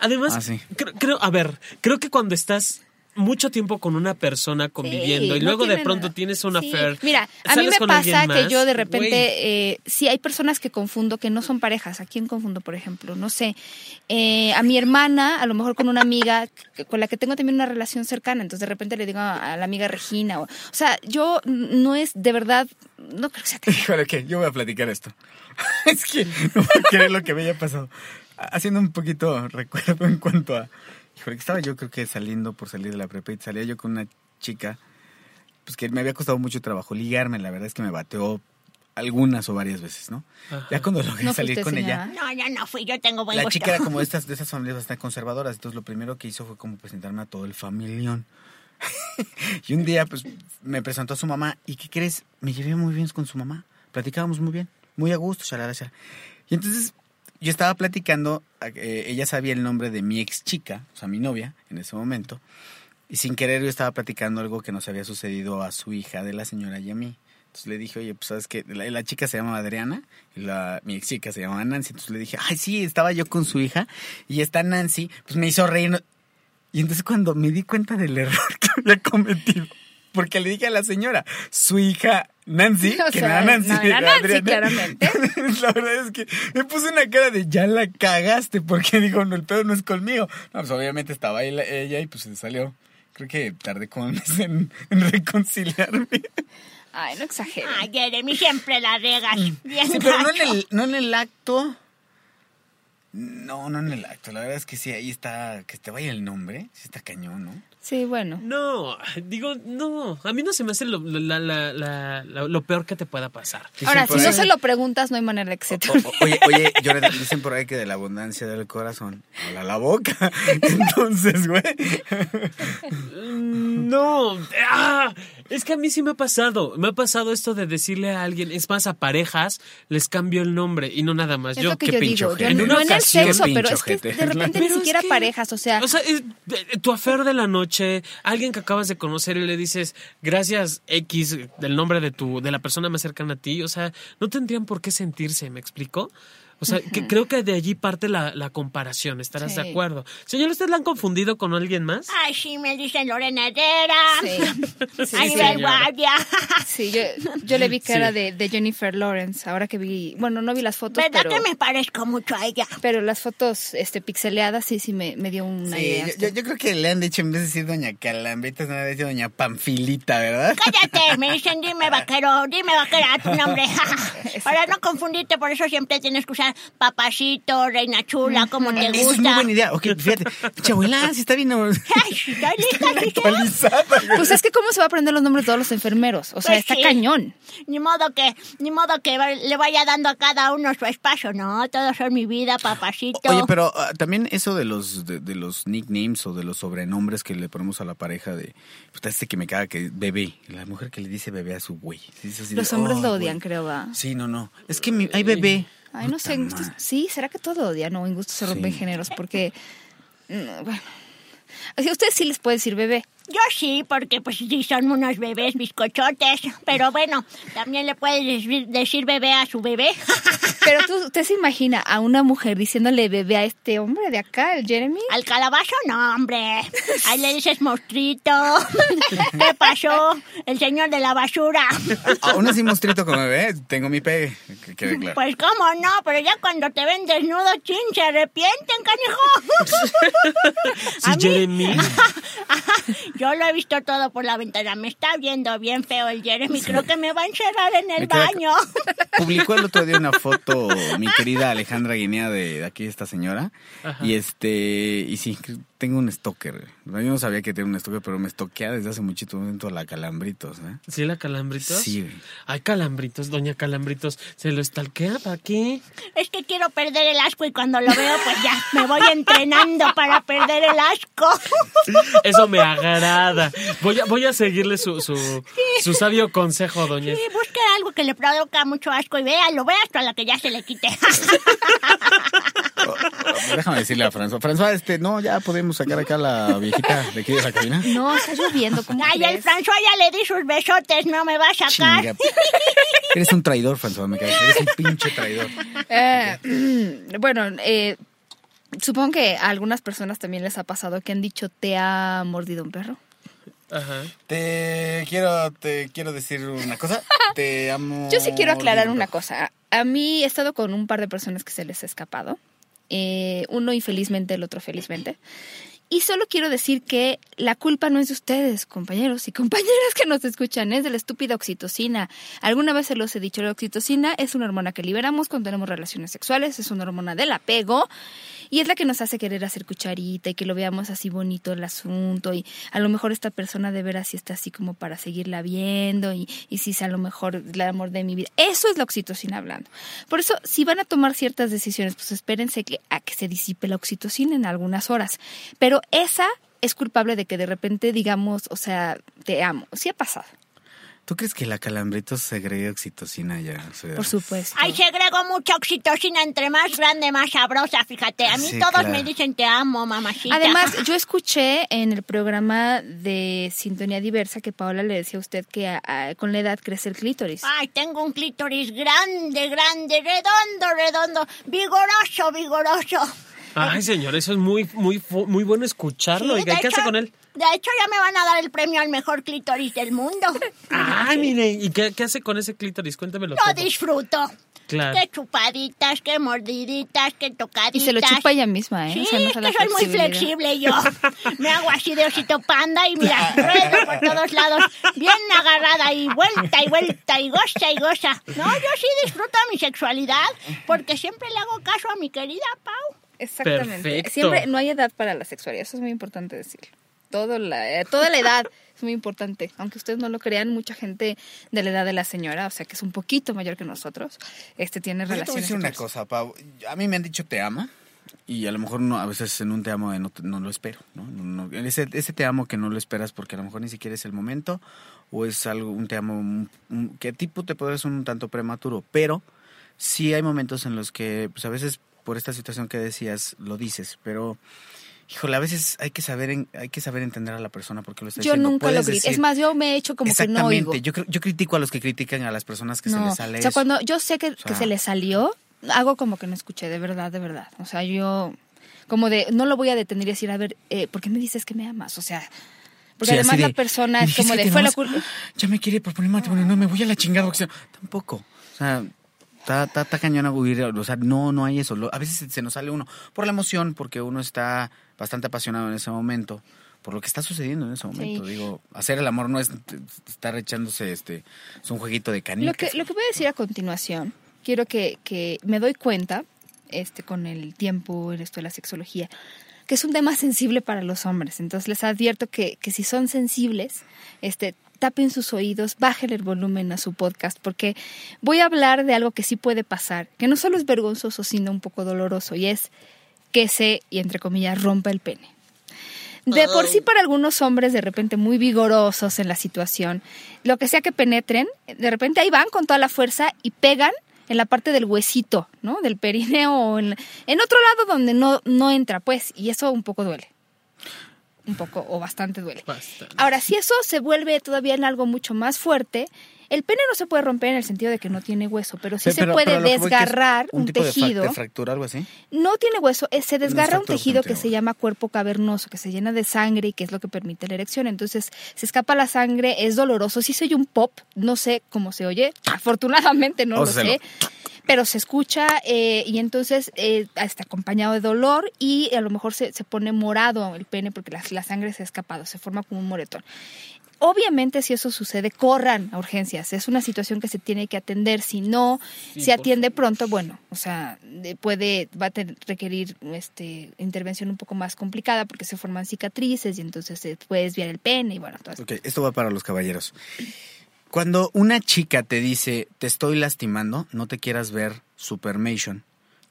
Además, Ah, sí. creo, creo- a ver, creo que cuando estás mucho tiempo con una persona conviviendo Sí, y no luego de pronto nada. tienes una Sí. affair. Mira, a mí me pasa que yo de repente, eh, sí, hay personas que confundo que no son parejas. ¿A quién confundo, por ejemplo? No sé. Eh, a mi hermana, a lo mejor con una amiga que- con la que tengo también una relación cercana. Entonces de repente le digo a, a la amiga Regina. O, o sea, yo no es de verdad, no creo que sea Híjole, ¿qué? Yo voy a platicar esto. es que no puedo creer lo que me haya pasado. Haciendo un poquito recuerdo en cuanto a... Híjole, que estaba yo creo que saliendo por salir de la prepa y salía yo con una chica, pues que me había costado mucho trabajo ligarme. La verdad es que me bateó algunas o varias veces, ¿no? Ajá. Ya cuando logré ¿No salir con ella... No, yo no fui, yo tengo buen La gusto. chica era como de estas, de esas familias bastante conservadoras, entonces lo primero que hizo fue como presentarme a todo el familión. y un día, pues, me presentó a su mamá, ¿y qué crees? Me llevé muy bien con su mamá, platicábamos muy bien, muy a gusto, shalala, shalala. Y entonces, yo estaba platicando, eh, ella sabía el nombre de mi ex chica, o sea, mi novia, en ese momento, y sin querer yo estaba platicando algo que nos había sucedido a su hija de la señora y a mí. Entonces le dije, oye, pues sabes que la, chica se llama Adriana y la, mi ex chica se llamaba Nancy. Entonces le dije, ay, sí, estaba yo con su hija y esta Nancy, pues me hizo reír. Y entonces cuando me di cuenta del error que había cometido, porque le dije a la señora, su hija Nancy, O que sea, no era Nancy, no era Nancy, Adriana. claramente. la verdad es que me puse una cara de ya la cagaste, porque digo, no, el pedo no es conmigo. No, pues obviamente estaba ahí la- ella y pues se salió. Creo que tardé como un mes en, en reconciliarme. Ay, no exageren. Ay, Jeremy, siempre la regas. Bien Mm. Sí, pero no en, el, no en el acto. No, no en el acto. La verdad es que sí, ahí está, que te vaya el nombre. Sí está cañón, ¿no? Sí, bueno. No, digo, no. A mí no se me hace lo, la- la- la- la- lo peor que te pueda pasar. Ahora, si por no ahí- se lo preguntas, no hay manera de que se te O- o- oye, oye, yo le- dicen por ahí que de la abundancia del corazón habla la boca. Entonces, güey. Mm, No, ah, es que a mí sí me ha pasado. Me ha pasado esto de decirle a alguien, es más, a parejas, les cambio el nombre y no nada más. Es yo, lo que qué yo digo. No, En una no en el ocasión- sexo, pero es que de repente Pero ni es siquiera que- parejas, o sea, O sea, es- tu afer de la noche, alguien que acabas de conocer y le dices, gracias X, del nombre de tu, de la persona más cercana a ti, o sea, no tendrían por qué sentirse, ¿me explico? O sea, que creo que de allí parte la, la comparación, ¿estarás Sí. de acuerdo? Señor, ¿usted la han confundido con alguien más? Ay, sí, me dicen Lorena Herrera. Sí. Sí, Ay, sí, yo, yo le vi era de, de Jennifer Lawrence, ahora que vi, bueno, no vi las fotos, ¿Verdad pero, que me parezco mucho a ella? pero las fotos este pixeleadas sí, sí me, me dio una Sí, idea. yo, yo- yo creo que le han dicho, en vez de decir doña Calambita, se le han dicho doña Panfilita, ¿verdad? Cállate, me dicen dime vaquero, dime vaquera tu nombre. Para no confundirte, por eso siempre tienes que usar papacito, reina chula, como te gusta. Esa es muy buena idea. Ok, fíjate, pinche abuela, si está bien. Actualizada. Pues es que cómo se va a aprender los nombres de todos los enfermeros. O sea, Pues está sí. cañón. Ni modo que, ni modo que le vaya dando a cada uno su espacio, no, todos son mi vida, papacito. Oye, pero ah, también eso de los de, de los nicknames o de los sobrenombres que le ponemos a la pareja de puta, este que me caga que bebé, la mujer que le dice bebé a su güey. De, Los hombres "Ay, lo güey". odian, creo, va. Sí, no, no. Es que mi- hay bebé. Ay, no sé, en gustos- sí, ¿será que todo odian o en gustos se rompen Sí. géneros? Porque, mm, bueno, así a ustedes sí les puede decir bebé. Yo sí, porque pues sí son unos bebés bizcochotes, pero bueno, también le puedes decir, bebé a su bebé. Pero tú, usted se imagina a una mujer diciéndole bebé a este hombre de acá, el Jeremy. Al calabazo no, hombre. Ahí le dices monstruito. ¿Qué pasó? El señor de la basura. Aún así mostrito como bebé, tengo mi pegue, que quede claro. Pues cómo no, pero ya cuando te ven desnudo, chin, se arrepienten, canijo. Sí, A mí- Jeremy. Yo lo he visto todo por la ventana. Me está viendo bien feo el Jeremy. Creo que me va a encerrar en el baño. Publicó el otro día una foto mi querida Alejandra Guinea de, de aquí esta señora Ajá. y este y sí tengo un stalker. Yo no sabía que tenía un stalker, pero me stalkea desde hace muchito momento la Calambritos, ¿eh? ¿Sí, la Calambritos? Sí. Ay, Calambritos, doña Calambritos. ¿Se lo estalquea? ¿Para qué? Es que quiero perder el asco y cuando lo veo, pues ya me voy entrenando para perder el asco. Eso me agrada. Voy a, voy a seguirle su, su, su sabio consejo, doña. Sí, busque algo que le provoca mucho asco y véalo, ve hasta la que ya se le quite. Oh, Déjame decirle a François. François, este, no, ya podemos sacar acá a la viejita de aquí de la cabina. No, está lloviendo. ¿cómo Ay, el? François ya le di sus besotes, no me va a sacar. Chinga. Eres un traidor, François, me cae. Eres un pinche traidor. Eh, bueno, eh, supongo que a algunas personas también les ha pasado que han dicho te ha mordido un perro. Ajá. Te quiero, te quiero decir una cosa. Te amo. Yo sí quiero aclarar una cosa. A mí he estado con un par de personas que se les ha escapado. Eh, uno infelizmente, el otro felizmente. Y solo quiero decir que la culpa no es de ustedes, compañeros y compañeras que nos escuchan, es de la estúpida oxitocina. Alguna vez se los he dicho, la oxitocina es una hormona que liberamos cuando tenemos relaciones sexuales, es una hormona del apego y es la que nos hace querer hacer cucharita y que lo veamos así bonito el asunto y a lo mejor esta persona de veras está así como para seguirla viendo y, y si es a lo mejor el amor de mi vida. Eso es la oxitocina hablando. Por eso, si van a tomar ciertas decisiones, pues espérense que, a que se disipe la oxitocina en algunas horas. Pero esa es culpable de que de repente digamos, o sea, te amo. Sí ha pasado, ¿Tú crees que la calambritos segregue oxitocina ya? por supuesto. Ay, segrego mucha oxitocina entre más grande, más sabrosa, fíjate. A mí Sí, todos claro. me dicen te amo, mamacita. Además, yo escuché en el programa de Sintonía Diversa que Paola le decía a usted que a- a- con la edad crece el clítoris. Ay, tengo un clítoris grande, grande, redondo, redondo, vigoroso, vigoroso. Ay, señor, eso es muy, muy, muy bueno escucharlo. Sí, Oiga, de ¿qué hace con él? De hecho, ya me van a dar el premio al mejor clítoris del mundo. Ay, mire, ¿y qué, qué hace con ese clítoris? Cuéntamelo Lo todo. disfruto. Claro. Qué chupaditas, qué mordiditas, qué tocaditas. Y se lo chupa ella misma, ¿eh? Sí, O sea, no es que soy muy flexible yo. Me hago así de osito panda y mira, ruedo por todos lados, bien agarrada y vuelta y vuelta y goza y goza. No, yo sí disfruto mi sexualidad porque siempre le hago caso a mi querida Pau. Exactamente. Perfecto. Siempre no hay edad para la sexualidad, eso es muy importante decirlo. Todo la, eh, toda la edad es muy importante. Aunque ustedes no lo crean, mucha gente de la edad de la señora, o sea que es un poquito mayor que nosotros, este tiene yo te voy a relaciones decir una cosa, Pau. A mí me han dicho te amo. Y a lo mejor no, a veces en un te amo eh, no, no lo espero, ¿no? No- no- ese, ese te amo que no lo esperas porque a lo mejor ni siquiera es el momento o es algo, un te amo un- un- que tipo te puede ser un tanto prematuro, pero sí hay momentos en los que pues a veces por esta situación que decías lo dices, pero híjole, a veces hay que saber en- hay que saber entender a la persona porque lo está Yo diciendo. nunca lo decir- Es más, yo me he hecho como que no oigo. Exactamente, yo, yo critico a los que critican a las personas que se les sale o sea, eso. cuando yo sé que, sea- se le salió, hago como que no escuché, de verdad, de verdad. O sea, yo como de, no lo voy a detener y decir, a ver, eh, ¿por qué me dices que me amas? O sea, porque Sí, además la persona "Me es como de, fue la amas". culpa. Ya me quiere proponer matrimonio, no, me voy a la chingada. no- Tampoco. O sea, está, está, está cañón a huir. O sea, no, no hay eso. Lo- a veces se nos sale uno por la emoción, porque uno está bastante apasionado en ese momento. Por lo que está sucediendo en ese momento. Sí. Digo, hacer el amor no es estar echándose este. Es un jueguito de canicas. Lo que, lo que voy a decir a continuación, quiero que, que me doy cuenta este, con el tiempo en esto de la sexología, que es un tema sensible para los hombres. Entonces les advierto que, que si son sensibles, este, tapen sus oídos, bajen el volumen a su podcast, porque voy a hablar de algo que sí puede pasar, que no solo es vergonzoso, sino un poco doloroso, y es que se, y entre comillas, rompa el pene. De por sí para algunos hombres de repente muy vigorosos en la situación, lo que sea que penetren, de repente ahí van con toda la fuerza y pegan en la parte del huesito, ¿no? Del perineo o en, en otro lado donde no, no entra, pues, y eso un poco duele un poco o bastante duele. Ahora, si eso se vuelve todavía en algo mucho más fuerte, el pene no se puede romper en el sentido de que no tiene hueso, pero sí se puede desgarrar un, tejido. De, fractura, algo así? No tiene hueso, eh, se desgarra un tejido que se llama cuerpo cavernoso, que se llena de sangre y que es lo que permite la erección. Entonces, se escapa la sangre, es doloroso. Si se oye un pop, no sé cómo se oye, afortunadamente no lo sé pero se escucha eh, y entonces eh, está acompañado de dolor y a lo mejor se, se pone morado el pene porque la, la, sangre se ha escapado, se forma como un moretón. Obviamente si eso sucede, corran a urgencias. Es una situación que se tiene que atender. Si no se atiende pronto, bueno, o sea, puede, va a requerir este, intervención un poco más complicada porque se forman cicatrices y entonces se puede desviar el pene y bueno, todo eso. esto va para los caballeros. Cuando una chica te dice, te estoy lastimando, no te quieras ver Supermation,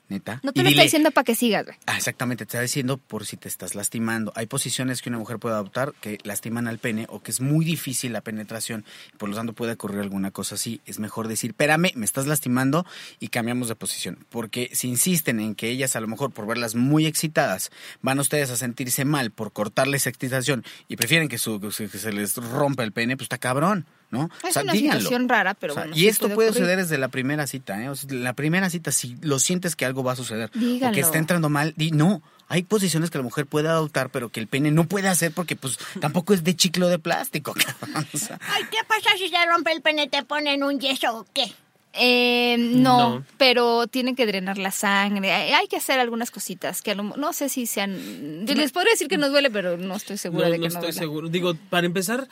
neta. No te lo está diciendo para que sigas, güey. Ah, exactamente, te está diciendo por si te estás lastimando. Hay posiciones que una mujer puede adoptar que lastiman al pene o que es muy difícil la penetración por lo tanto puede ocurrir alguna cosa así. Es mejor decir, espérame, me estás lastimando y cambiamos de posición. Porque si insisten en que ellas a lo mejor por verlas muy excitadas van ustedes a sentirse mal por cortarles excitación y prefieren que, su, que se les rompa el pene, pues está cabrón. ¿No? Es una situación rara, pero bueno. Y esto puede, suceder desde la primera cita, ¿eh? la primera cita, si lo sientes que algo va a suceder, o que está entrando mal, di no. Hay posiciones que la mujer puede adoptar, pero que el pene no puede hacer porque, pues, tampoco es de chiclo de plástico. Ay, ¿qué pasa si se rompe el pene? ¿Te ponen un yeso o qué? Eh, no, pero tienen que drenar la sangre. Hay, que hacer algunas cositas que no sé si sean. Les podría decir que no duele, pero no estoy segura de que no, no estoy seguro. Digo, para empezar,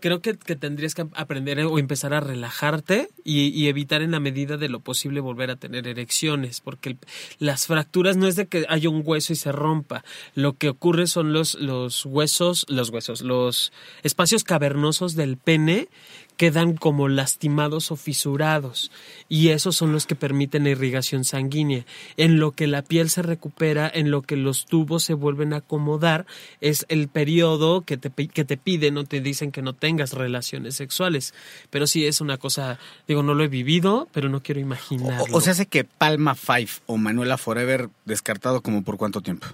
creo que, tendrías que aprender o empezar a relajarte y, evitar en la medida de lo posible volver a tener erecciones, porque las fracturas no es de que haya un hueso y se rompa, lo que ocurre son los, los huesos, los huesos, los espacios cavernosos del pene quedan como lastimados o fisurados y esos son los que permiten la irrigación sanguínea. En lo que la piel se recupera, en lo que los tubos se vuelven a acomodar, es el periodo que te, que te piden o te dicen que no tengas relaciones sexuales. Pero sí es una cosa, digo, no lo he vivido, pero no quiero imaginarlo. O, o se hace que Palma Five o Manuela Forever descartado como por cuánto tiempo.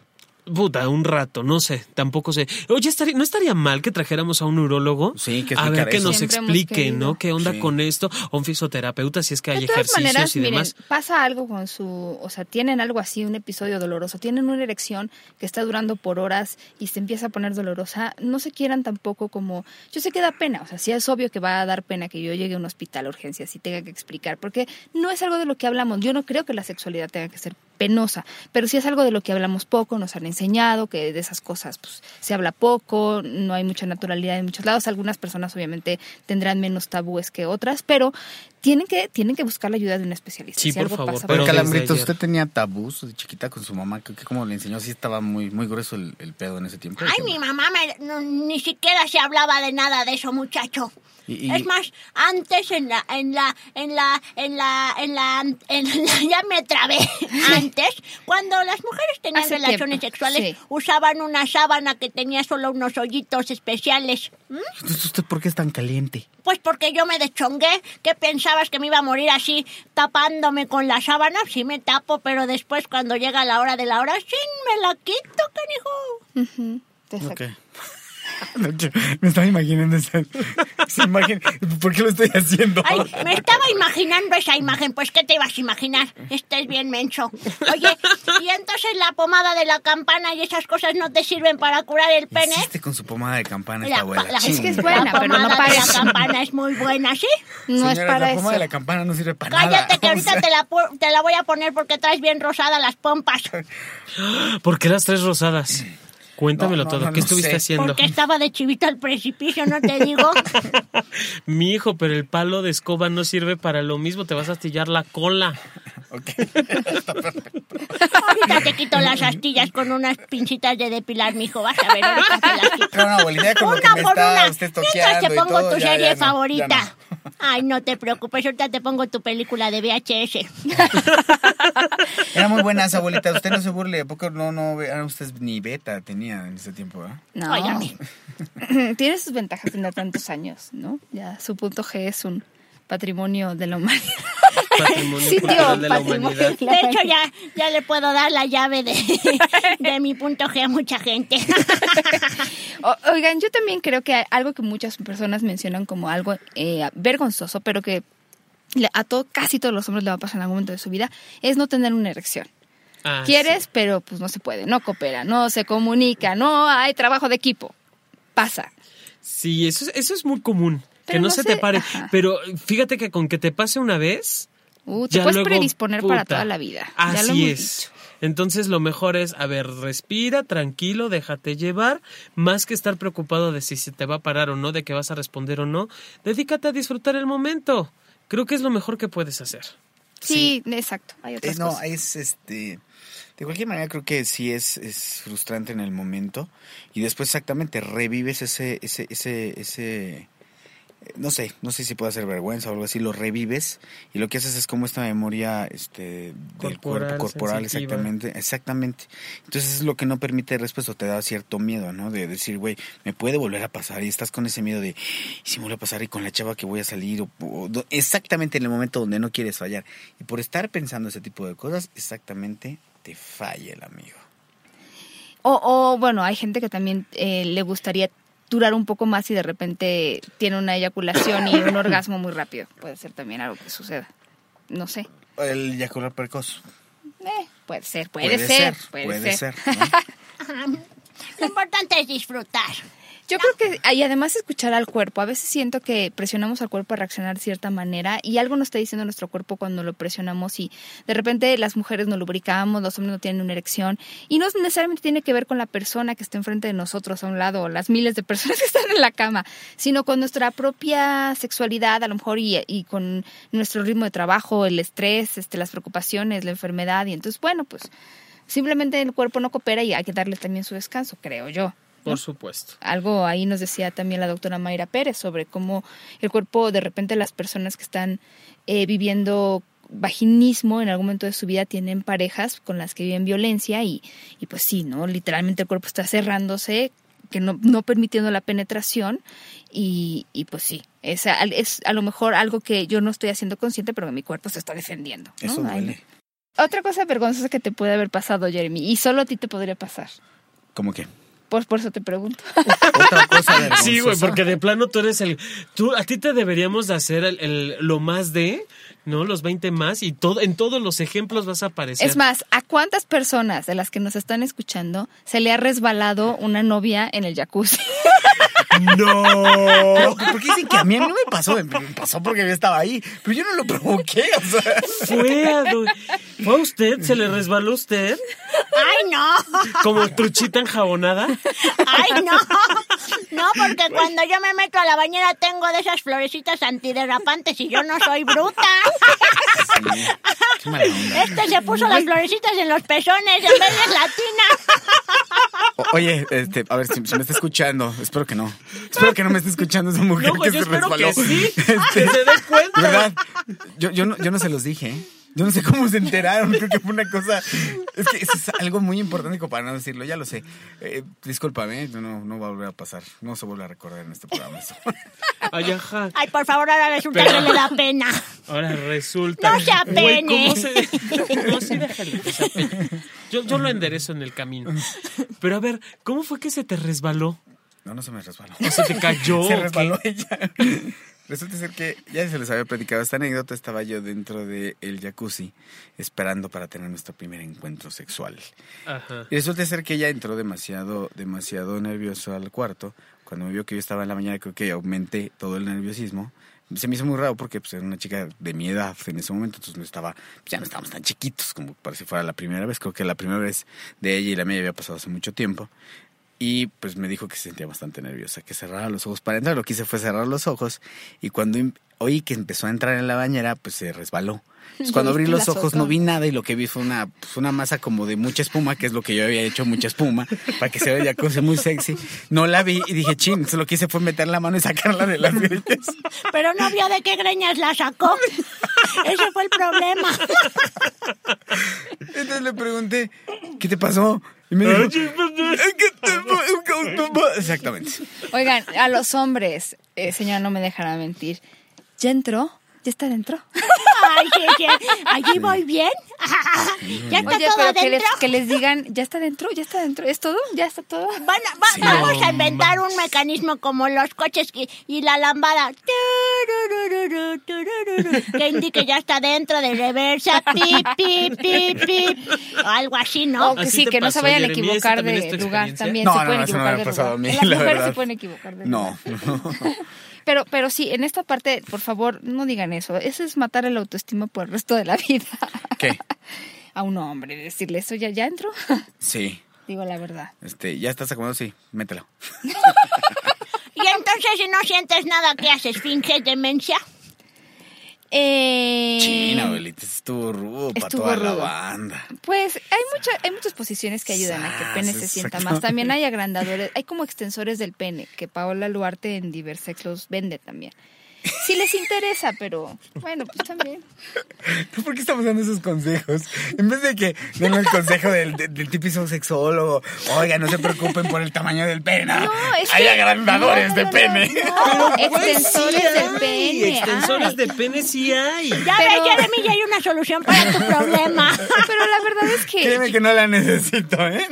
Puta, un rato, no sé, tampoco sé. Oye, estaría, ¿no estaría mal que trajéramos a un urólogo? Sí, que A ver, que nos explique, ¿no? ¿Qué onda con esto? O un fisioterapeuta, si es que hay ejercicios y demás. pasa algo con su... O sea, tienen algo así, un episodio doloroso. Tienen una erección que está durando por horas y se empieza a poner dolorosa. No se quieran tampoco como... Yo sé que da pena. O sea, sí es obvio que va a dar pena que yo llegue a un hospital a urgencias y tenga que explicar. Porque no es algo de lo que hablamos. Yo no creo que la sexualidad tenga que ser penosa. Pero sí es algo de lo que hablamos poco, nos han enseñado que de esas cosas pues, se habla poco, no hay mucha naturalidad en muchos lados. Algunas personas obviamente tendrán menos tabúes que otras, pero tienen que, tienen que buscar la ayuda de un especialista. Sí, por favor. pero Calambrito, ¿usted tenía tabús de chiquita con su mamá? que como le enseñó? Sí estaba muy, muy grueso el, pedo en ese tiempo. Ay, mi mamá ni siquiera se hablaba de nada de eso, muchacho. Es más, antes en la, en la, en la, en la, en la, en la ya me trabé. Antes, cuando las mujeres tenían relaciones sexuales, usaban una sábana que tenía solo unos hoyitos especiales. ¿Mm? Entonces, ¿usted por qué es tan caliente? Pues porque yo me deschongué. ¿Qué pensabas que me iba a morir así tapándome con la sábana? Sí me tapo, pero después cuando llega la hora de la oración me la quito, canijo. me estaba imaginando esa, imagen. ¿Por qué lo estoy haciendo? Ay, me estaba imaginando esa imagen. Pues, ¿qué te ibas a imaginar? Este es bien menso. Oye, ¿y entonces la pomada de la campana y esas cosas no te sirven para curar el pene? Insiste con su pomada de campana esta abuela. es que es buena, pero no para La campana es muy buena, ¿sí? No es para la eso. pomada de la campana no sirve para Cállate, nada. Cállate, que ahorita te, la, te la voy a poner porque traes bien rosada las pompas. ¿Por qué las tres rosadas? Cuéntamelo No, no, todo. no, ¿Qué no estuviste sé. haciendo? Porque estaba de chivito al precipicio, no te digo. Mi hijo, pero el palo de escoba no sirve para lo mismo. Te vas a astillar la cola. Ok. Ahorita te quito las astillas con unas pincitas de depilar, mijo. Vas a ver, ahorita te las quito. Pero no, abuelita, con lo que Una me por está una. usted Mientras te pongo todo, tu ya, serie ya no, ya favorita. Ay, no te preocupes, ahorita te pongo tu película de VHS. Era muy buena esa abuelita. Usted no se burle. ¿A poco no, no, ah, usted ni beta tenía en ese tiempo, ¿eh? No. Tiene sus ventajas tener tantos años, ¿no? Ya su punto G es un patrimonio de la humanidad. Patrimonio de la humanidad. de hecho, ya, ya le puedo dar la llave de, de mi punto G a mucha gente. O- Oigan, yo también creo que algo que muchas personas mencionan como algo eh, vergonzoso, pero que a todo, casi todos los hombres le va a pasar en algún momento de su vida, es no tener una erección. Ah, Quieres, sí. pero pues no se puede, no coopera, no se comunica, no hay trabajo de equipo. Pasa. Sí, eso es, eso es muy común. Que no, no se sé, te pare. ajá. Pero fíjate que con que te pase una vez. Uh, te ya puedes luego, predisponer para toda la vida. ya lo Así hemos es. dicho. Entonces lo mejor es, a ver, respira, tranquilo, déjate llevar, más que estar preocupado de si se te va a parar o no, de que vas a responder o no, dedícate a disfrutar el momento. Creo que es lo mejor que puedes hacer. Sí, exacto. Hay otras Eh, no, cosas. es este. De cualquier manera, creo que sí es, es frustrante en el momento. Y después, exactamente, revives ese. ese, ese, ese no sé, no sé si puede ser vergüenza o algo así, lo revives y lo que haces es como esta memoria este, del Corporal, cuerpo corporal, sensitiva. exactamente, exactamente. Entonces es lo que no permite respuesta, te da cierto miedo, ¿no? De decir, güey, me puede volver a pasar y estás con ese miedo de, "¿Y si me vuelve a pasar y con la chava que voy a salir, o, o exactamente en el momento donde no quieres fallar. Y por estar pensando ese tipo de cosas, exactamente te falla el amigo. O, o, bueno, hay gente que también eh, le gustaría durar un poco más y de repente tiene una eyaculación y un orgasmo muy rápido. Puede ser también algo que suceda. No sé. El eyacular precoz. Eh, puede ser, puede, ser, puede, ser. ¿no? Lo importante es disfrutar. Yo creo que, y además escuchar al cuerpo, a veces siento que presionamos al cuerpo a reaccionar de cierta manera y algo nos está diciendo nuestro cuerpo cuando lo presionamos y de repente las mujeres no lubricamos, los hombres no tienen una erección y no necesariamente tiene que ver con la persona que está enfrente de nosotros a un lado o las miles de personas que están en la cama, sino con nuestra propia sexualidad a lo mejor y, y con nuestro ritmo de trabajo, el estrés, este, las preocupaciones, la enfermedad y entonces, bueno, pues simplemente el cuerpo no coopera y hay que darle también su descanso, creo yo. Por supuesto. Algo ahí nos decía también la doctora Mayra Pérez sobre cómo el cuerpo, de repente las personas que están eh, viviendo vaginismo en algún momento de su vida tienen parejas con las que viven violencia y, y pues sí, ¿no? Literalmente el cuerpo está cerrándose, que no, no permitiendo la penetración y, y pues sí, es a, es a lo mejor algo que yo no estoy haciendo consciente, pero que mi cuerpo se está defendiendo. ¿no? Eso Ay, duele. Otra cosa vergonzosa que te puede haber pasado, Jeremy, y solo a ti te podría pasar. ¿Cómo que? Por, por eso te pregunto. Otra cosa Sí, güey, porque de plano tú eres el... Tú, a ti te deberíamos de hacer el, el- lo más de, ¿no? Los 20 más y todo, en todos los ejemplos vas a aparecer. Es más, ¿a cuántas personas de las que nos están escuchando se le ha resbalado una novia en el jacuzzi? No. ¿Por qué dicen que a mí, a mí no me pasó? Me pasó porque yo estaba ahí. Pero yo no lo provoqué, o sea. Fue a, ¿Fue a usted? ¿Se le resbaló a usted? ¡Ay, no! ¿Como truchita enjabonada? ¡Ay, no! No, porque cuando yo me meto a la bañera tengo de esas florecitas antiderrapantes y yo no soy bruta. Qué mala onda. Este se puso las florecitas en los pezones en vez de latina. Oye, este, a ver si, si me está escuchando. Espero que no. Espero que no me esté escuchando esa mujer No, güey, que yo se espero resbaló. que sí. Este, Que se dé cuenta. ¿Verdad? Yo, yo, no, yo no se los dije, ¿eh? Yo no sé cómo se enteraron, creo que fue una cosa... Es que eso es algo muy importante como para no decirlo, ya lo sé. Eh, discúlpame, no, no va a volver a pasar. No se vuelve a recordar en este programa eso. Ay, ajá. Ay, por favor, ahora resulta Pero- que le da pena. Ahora resulta. No se Güey, apene. ¿cómo se.? No, sí, déjalo que se apene. Yo, yo lo enderezo en el camino. Pero a ver, ¿cómo fue que se te resbaló? No, no se me resbaló. ¿O se te cayó? se o qué? resbaló ella. Resulta ser que ya se les había platicado esta anécdota. Estaba yo dentro del jacuzzi esperando para tener nuestro primer encuentro sexual. Ajá. Y resulta ser que ella entró demasiado, demasiado nervioso al cuarto. Cuando me vio que yo estaba en la mañana, creo que aumenté todo el nerviosismo. Se me hizo muy raro porque pues, era una chica de mi edad en ese momento, entonces no estaba, ya no estábamos tan chiquitos como para si fuera la primera vez. Creo que la primera vez de ella y la mía había pasado hace mucho tiempo. Y pues me dijo que se sentía bastante nerviosa, que cerrara los ojos para entrar. Lo que hice fue cerrar los ojos y cuando oí que empezó a entrar en la bañera, pues se resbaló. cuando abrí los ojos no vi nada y lo que vi fue una, pues, una masa como de mucha espuma, que es lo que yo había hecho, mucha espuma, para que se vea cosa muy sexy. No la vi y dije, chin, lo que hice fue meter la mano y sacarla de las greñas. Pero no vio de qué greñas la sacó. Ese fue el problema. Entonces le pregunté, ¿qué te pasó? Y me dijo, Exactamente. Oigan, a los hombres, eh, señora, no me dejará mentir. ¿Ya entró? ¿Ya está dentro? Ay, sí, allí voy bien. ¿Ya está todo pero que les, que les, digan, ¿ya está dentro? ¿Ya está dentro? ¿Es todo? ¿Ya está todo? vamos a inventar un mecanismo como los coches y la lambada que indique ya está dentro de reversa, pip, pip, pip, pip. algo así, ¿no? O sí, que no se vayan a equivocar de lugar. También se pueden equivocar de lugar. Las mujeres se pueden equivocar de lugar. No. Pero, pero sí, en esta parte, por favor, no digan eso. Eso es matar el autoestima por el resto de la vida. ¿Qué? A un hombre, decirle eso, ¿ya, ya entró? Sí. Digo la verdad. Este, ¿ya estás acomodado? Sí, mételo. y entonces, si no sientes nada, ¿qué haces? ¿Finges demencia? Eh, China, abuelita, estuvo rudo para toda la banda. Pues hay, mucha, hay muchas posiciones que ayudan a que el pene se sienta más. También hay agrandadores, hay como extensores del pene, que Paola Luarte en Diversex los vende también. Si les interesa, pero bueno, pues también. ¿Por qué estamos dando esos consejos? En vez de que den el consejo del, típico sexólogo, oiga, no se preocupen por el tamaño del pene. No, Hay agrandadores de pene. extensores del pene. Extensores de pene sí hay. Ya pero... ves, Jeremy, ya hay una solución para tu problema. Pero la verdad es que. Créeme que no la necesito, ¿eh?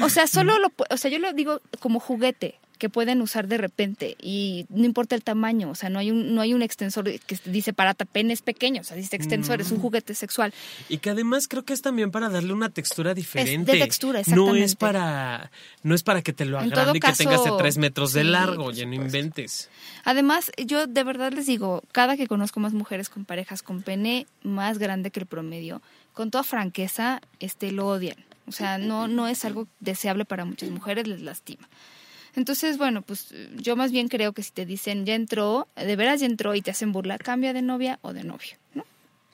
O sea, solo lo. O sea, yo lo digo como juguete que pueden usar de repente y no importa el tamaño, o sea, no hay un, no hay un extensor que dice para penes pequeños, o sea, dice extensor, es un mm. juguete sexual. Y que además creo que es también para darle una textura diferente. de textura, exactamente. No es para, no es para que te lo agrande y que tengas de tres metros de largo, ya no inventes. Además, yo de verdad les digo, cada que conozco más mujeres con parejas con pene más grande que el promedio, con toda franqueza, este lo odian. O sea, no, no es algo deseable para muchas mujeres, les lastima. Entonces, bueno, pues yo más bien creo que si te dicen ya entró, de veras ya entró y te hacen burla, cambia de novia o de novio, ¿no?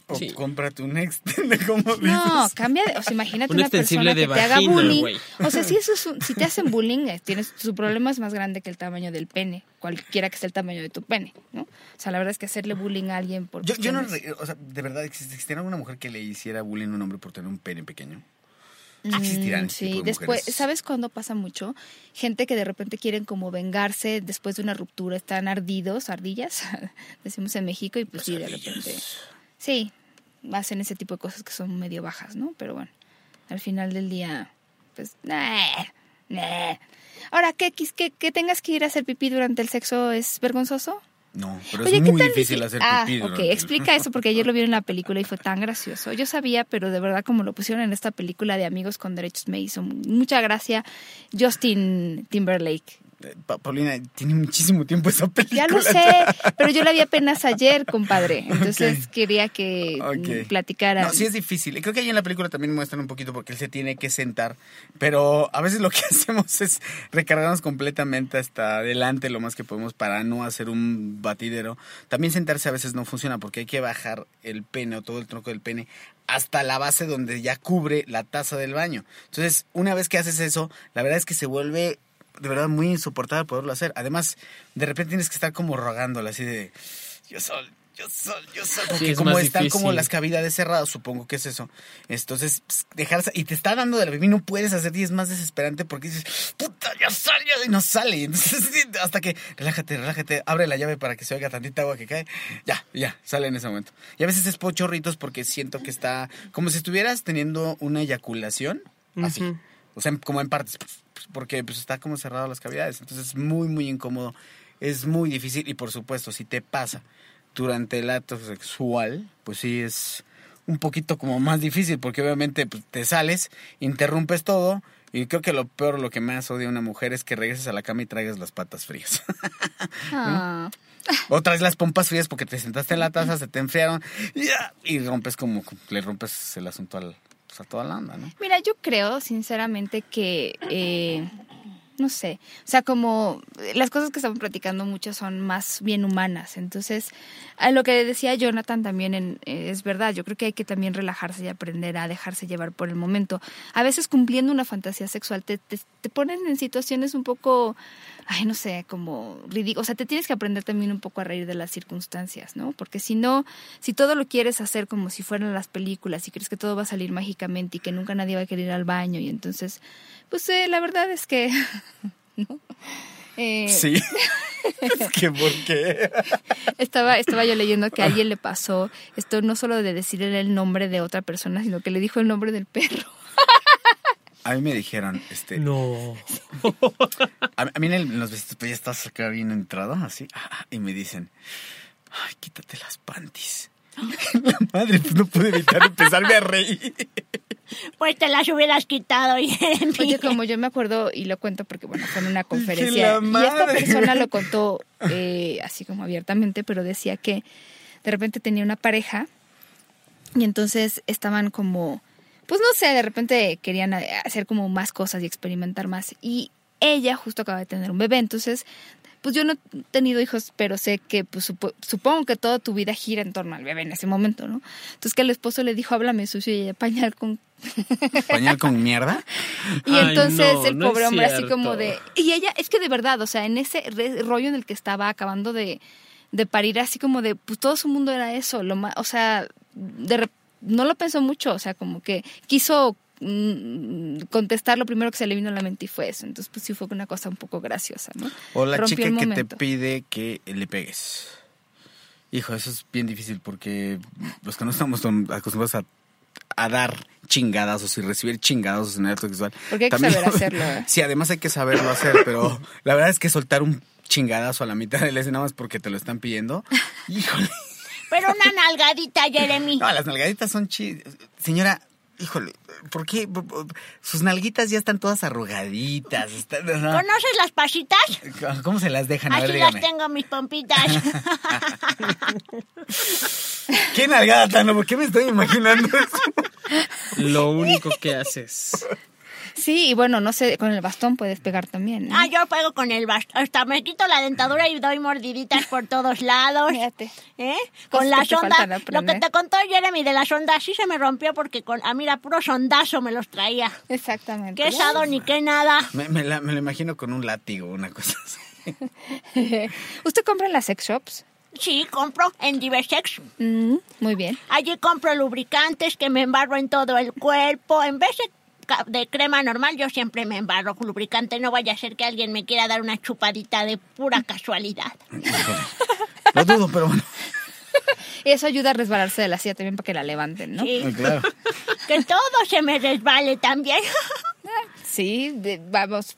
O cómprate un extende, como dices? No, cambia, o sea, imagínate una persona que te haga bullying. O sea, si eso es si te hacen bullying, eh, tienes su problema es más grande que el tamaño del pene, cualquiera que sea el tamaño de tu pene, ¿no? O sea, la verdad es que hacerle bullying a alguien por Yo, yo no, o sea, de verdad existiera alguna mujer que le hiciera bullying a un hombre por tener un pene pequeño. Existirán. Mm, sí, después, ¿sabes cuándo pasa mucho? Gente que de repente quieren como vengarse después de una ruptura, están ardidos, ardillas, decimos en México, y pues sí, de repente. Sí, hacen ese tipo de cosas que son medio bajas, ¿no? Pero bueno, al final del día, pues, nah, nah. Ahora, ¿qué, que, que tengas que ir a hacer pipí durante el sexo es vergonzoso? No, pero es muy difícil hacer ah, pipí. ok, explica eso porque ayer lo vi en la película y fue tan gracioso. Yo sabía, pero de verdad como lo pusieron en esta película de Amigos con Derechos me hizo mucha gracia Justin Timberlake. Paulina, tiene muchísimo tiempo esa película. Ya lo sé, pero yo la vi apenas ayer, compadre. Entonces quería que platicara. No, sí es difícil. Creo que ahí en la película también muestran un poquito porque él se tiene que sentar. Pero a veces lo que hacemos es recargarnos completamente hasta adelante lo más que podemos para no hacer un batidero. También sentarse a veces no funciona porque hay que bajar el pene o todo el tronco del pene hasta la base donde ya cubre la taza del baño. Entonces, una vez que haces eso, la verdad es que se vuelve de verdad muy insoportable poderlo hacer. Además, de repente tienes que estar como rogándole así de yo soy, yo soy, yo soy. Porque como están como las cavidades cerradas, supongo que es eso. Entonces, pues, dejar y te está dando de la bebé no puedes hacer y es más desesperante porque dices, puta, ya sale, y no sale. Entonces, hasta que relájate, relájate, abre la llave para que se oiga tantita agua que cae. Ya, ya, sale en ese momento. Y a veces es pochorritos porque siento que está como si estuvieras teniendo una eyaculación, así. O sea, como en partes porque pues está como cerrado las cavidades. Entonces es muy, muy incómodo. Es muy difícil y por supuesto, si te pasa durante el acto sexual, pues sí es un poquito como más difícil porque obviamente pues, te sales, interrumpes todo y creo que lo peor, lo que más odia una mujer es que regreses a la cama y traigas las patas frías. Ah. O traes las pompas frías porque te sentaste en la taza, se te enfriaron y rompes como, le rompes el asunto al, pues, a toda la onda, ¿no? Mira, yo creo sinceramente que eh, no sé, o sea, como las cosas que estamos platicando muchas son más bien humanas, entonces a lo que decía Jonathan también eh, es verdad, yo creo que hay que también relajarse y aprender a dejarse llevar por el momento. A veces cumpliendo una fantasía sexual te, te, te ponen en situaciones un poco, ay, no sé, como ridículas, o sea, te tienes que aprender también un poco a reír de las circunstancias, ¿no? Porque si no, si todo lo quieres hacer como si fueran las películas y crees que todo va a salir mágicamente y que nunca nadie va a querer ir al baño y entonces, pues eh, la verdad es que... Eh, sí. es que ¿por qué? estaba, estaba yo leyendo que a alguien le pasó esto no solo de decirle el nombre de otra persona, sino que le dijo el nombre del perro. A mí me dijeron, este. No. A, mí en, los vestidos, pues ya estás acá bien entrado, así. Ah, y me dicen, ay, quítate las panties. La madre, pues no pude evitar empezarme a reír. Pues te las hubieras quitado, Oye, como yo me acuerdo, y lo cuento porque, bueno, fue en una conferencia. Y esta persona lo contó eh, así como abiertamente, pero decía que de repente tenía una pareja y entonces estaban como, pues no sé, de repente querían hacer como más cosas y experimentar más. Y ella justo acaba de tener un bebé, entonces pues yo no he tenido hijos, pero sé que pues supongo que toda tu vida gira en torno al bebé en ese momento, ¿no? Entonces que el esposo le dijo, háblame sucio y ella pañal con... ¿Pañal con mierda? Y entonces el pobre hombre así como de... Y ella, es que de verdad, o sea, en ese rollo en el que estaba acabando de, de parir, así como de, pues todo su mundo era eso, lo más, o sea, de, no lo pensó mucho, o sea, como que quiso Mm, contestar lo primero que se le vino a la mente y fue eso. Entonces, pues sí fue una cosa un poco graciosa, ¿no? O la chica que te pide que le pegues. Hijo, eso es bien difícil porque los que no estamos acostumbrados a, a dar chingadazos y recibir chingadazos en el acto sexual. Porque hay que saber hacerlo. ¿eh? sí, además hay que saberlo hacer, pero la verdad es que soltar un chingadazo a la mitad de la escena más porque te lo están pidiendo. Híjole. Pero una nalgadita, Jeremy. No, las nalgaditas son chidas. Señora, híjole, ¿por qué? Sus nalguitas ya están todas arrugaditas. ¿Conoces las pasitas? ¿Cómo se las dejan? Así las tengo mis pompitas. ¿Qué nalgada tan? ¿Por qué me estoy imaginando eso? Lo único que haces. Sí, y bueno, no sé, con el bastón puedes pegar también. Ah, yo pego con el bastón. Hasta me quito la dentadura y doy mordiditas por todos lados. Fíjate. ¿Eh? Con la sonda. Lo que te contó Jeremy de la sonda sí se me rompió porque con, a mí era puro sondazo me los traía. Exactamente. Qué sado ni qué nada. Me, me, lo imagino con un látigo, una cosa así. ¿Usted compra en las sex shops? Sí, compro en Diversex. Mm, muy bien. Allí compro lubricantes que me embarro en todo el cuerpo. En vez de de crema normal, yo siempre me embarro lubricante. No vaya a ser que alguien me quiera dar una chupadita de pura casualidad. Lo dudo, pero bueno. Eso ayuda a resbalarse de la silla también para que la levanten, ¿no? Sí. Claro. Que todo se me resbale también. Sí, vamos.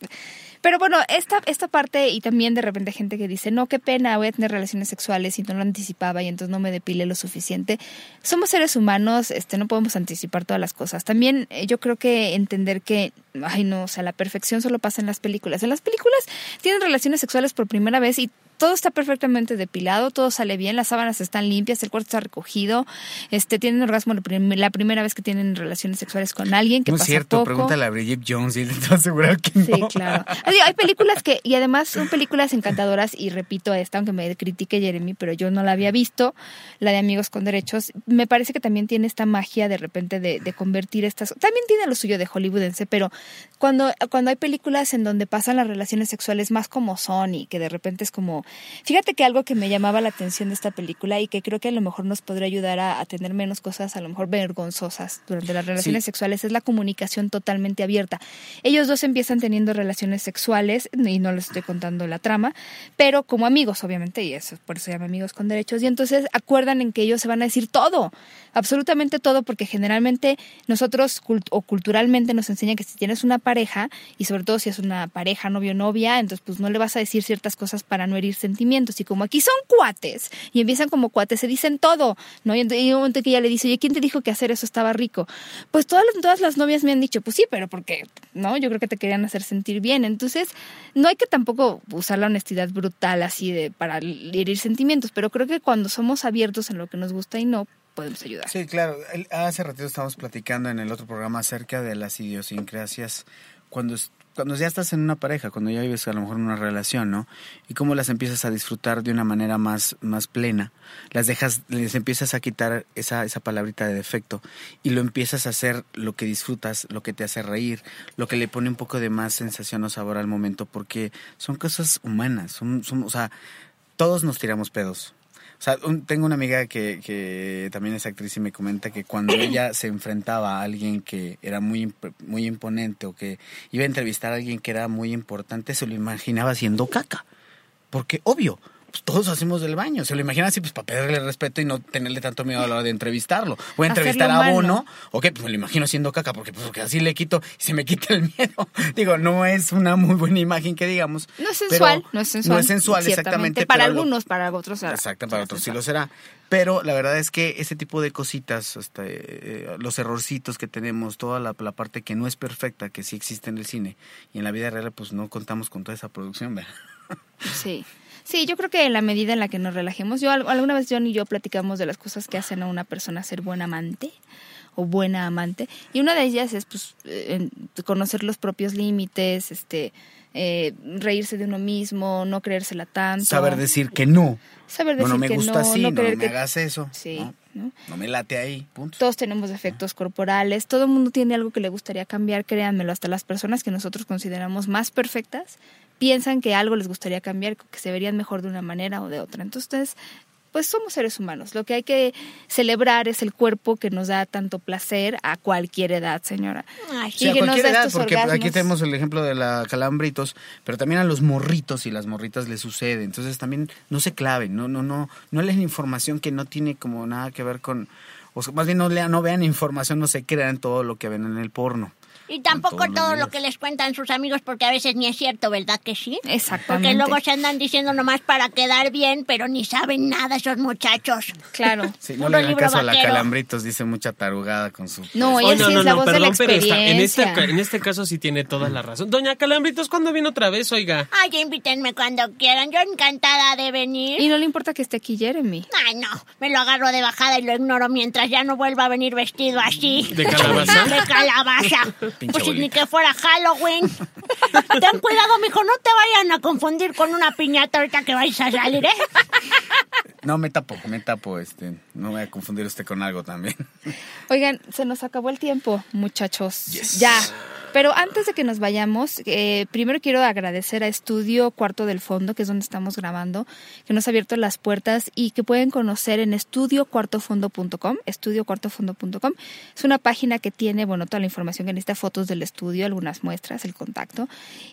Pero bueno, esta, esta parte y también de repente gente que dice, no, qué pena, voy a tener relaciones sexuales y no lo anticipaba y entonces no me depile lo suficiente. Somos seres humanos, este, no podemos anticipar todas las cosas. También eh, yo creo que entender que, ay no, o sea, la perfección solo pasa en las películas. En las películas tienen relaciones sexuales por primera vez y todo está perfectamente depilado, todo sale bien, las sábanas están limpias, el cuarto está recogido, este tienen orgasmo la primera vez que tienen relaciones sexuales con alguien que no es cierto, pregúntale a Bridget Jones y va a asegurar que no. Sí, claro. Hay películas que y además son películas encantadoras y repito esta aunque me critique Jeremy, pero yo no la había visto, la de Amigos con Derechos, me parece que también tiene esta magia de repente de, de convertir estas también tiene lo suyo de hollywoodense, pero cuando cuando hay películas en donde pasan las relaciones sexuales más como son y que de repente es como Fíjate que algo que me llamaba la atención de esta película y que creo que a lo mejor nos podría ayudar a, tener menos cosas a lo mejor vergonzosas durante las relaciones sexuales es la comunicación totalmente abierta. Ellos dos empiezan teniendo relaciones sexuales y no les estoy contando la trama, pero como amigos obviamente y eso por eso se llama amigos con derechos y entonces acuerdan en que ellos se van a decir todo, absolutamente todo porque generalmente nosotros o culturalmente nos enseñan que si tienes una pareja y sobre todo si es una pareja novio novia, entonces pues no le vas a decir ciertas cosas para no herir sentimientos. Y como aquí son cuates y empiezan como cuates, se dicen todo, ¿no? Y hay un momento que ella le dice, oye, ¿quién te dijo que hacer eso estaba rico? Pues todas las, todas las novias me han dicho, pues sí, pero porque, ¿no? Yo creo que te querían hacer sentir bien. Entonces, no hay que tampoco usar la honestidad brutal así de para herir sentimientos, pero creo que cuando somos abiertos en lo que nos gusta y no, podemos ayudar. Sí, claro. Hace ratito estábamos platicando en el otro programa acerca de las idiosincrasias cuando cuando ya estás en una pareja, cuando ya vives a lo mejor en una relación, ¿no? Y cómo las empiezas a disfrutar de una manera más, más plena, las dejas, les empiezas a quitar esa, esa palabrita de defecto y lo empiezas a hacer lo que disfrutas, lo que te hace reír, lo que le pone un poco de más sensación o sabor al momento, porque son cosas humanas, son, son o sea, todos nos tiramos pedos, o sea, tengo una amiga que, que también es actriz y me comenta que cuando ella se enfrentaba a alguien que era muy, muy imponente o que iba a entrevistar a alguien que era muy importante, se lo imaginaba haciendo caca. Porque, obvio, pues, todos hacemos del baño. Se lo imagina así, pues para pedirle respeto y no tenerle tanto miedo a la hora de entrevistarlo. Voy a entrevistar a Bono, ok, pues me lo imagino haciendo caca, porque, pues, porque así le quito y se me quita el miedo. Digo, no es una muy buena imagen que digamos. No es sensual, no es sensual. No es sensual, exactamente. Para algunos, para otros será. Exacto, para otros sí lo será. Pero la verdad es que ese tipo de cositas, hasta, eh, los errorcitos que tenemos, toda la, la, parte que no es perfecta, que sí existe en el cine y en la vida real, pues no contamos con toda esa producción, ¿verdad? Sí. Sí, yo creo que en la medida en la que nos relajemos, yo alguna vez John y yo platicamos de las cosas que hacen a una persona ser buen amante o buena amante y una de ellas es pues eh, conocer los propios límites, este eh, reírse de uno mismo, no creérsela tanto. Saber decir que no. Saber decir no, no me que gusta no, así, no, creer me hagas eso. Sí. ¿no? ¿no? me late ahí, punto. Todos tenemos defectos corporales, todo el mundo tiene algo que le gustaría cambiar, créanmelo, hasta las personas que nosotros consideramos más perfectas piensan que algo les gustaría cambiar, que se verían mejor de una manera o de otra. Entonces, pues somos seres humanos. Lo que hay que celebrar es el cuerpo que nos da tanto placer a cualquier edad, señora. Ay, sí, a cualquier edad, porque aquí tenemos el ejemplo de la calambritos, pero también a los morritos y las morritas les sucede. Entonces también no se claven, no, no, no, no leen información que no tiene como nada que ver con, o más bien no lean, no vean información, no se crean todo lo que ven en el porno. Y tampoco todo lo que les cuentan sus amigos, porque a veces ni es cierto, ¿verdad que sí? Exactamente. Porque luego se andan diciendo nomás para quedar bien, pero ni saben nada esos muchachos. Claro. Sí, no le dan caso a la Calambritos, dice mucha tarugada con su... No, ella sí es la voz de la experiencia. en, este, en este caso sí tiene toda la razón. Doña Calambritos, ¿cuándo viene otra vez, oiga? Ay, invítenme cuando quieran, yo encantada de venir. Y no le importa que esté aquí Jeremy. Ay, no, me lo agarro de bajada y lo ignoro mientras ya no vuelva a venir vestido así. ¿De calabaza? De calabaza. Pues ni que fuera Halloween. Ten cuidado, mijo, no te vayan a confundir con una piñata ahorita que vais a salir, ¿eh? No, me tapo, me tapo, este, no me voy a confundir usted con algo también. Oigan, se nos acabó el tiempo, muchachos. Ya. Pero antes de que nos vayamos, eh, primero quiero agradecer a Estudio Cuarto del Fondo, que es donde estamos grabando, que nos ha abierto las puertas y que pueden conocer en estudiocuartofondo.com, estudiocuartofondo.com. Es una página que tiene, bueno, toda la información que necesita, fotos del estudio, algunas muestras, el contacto.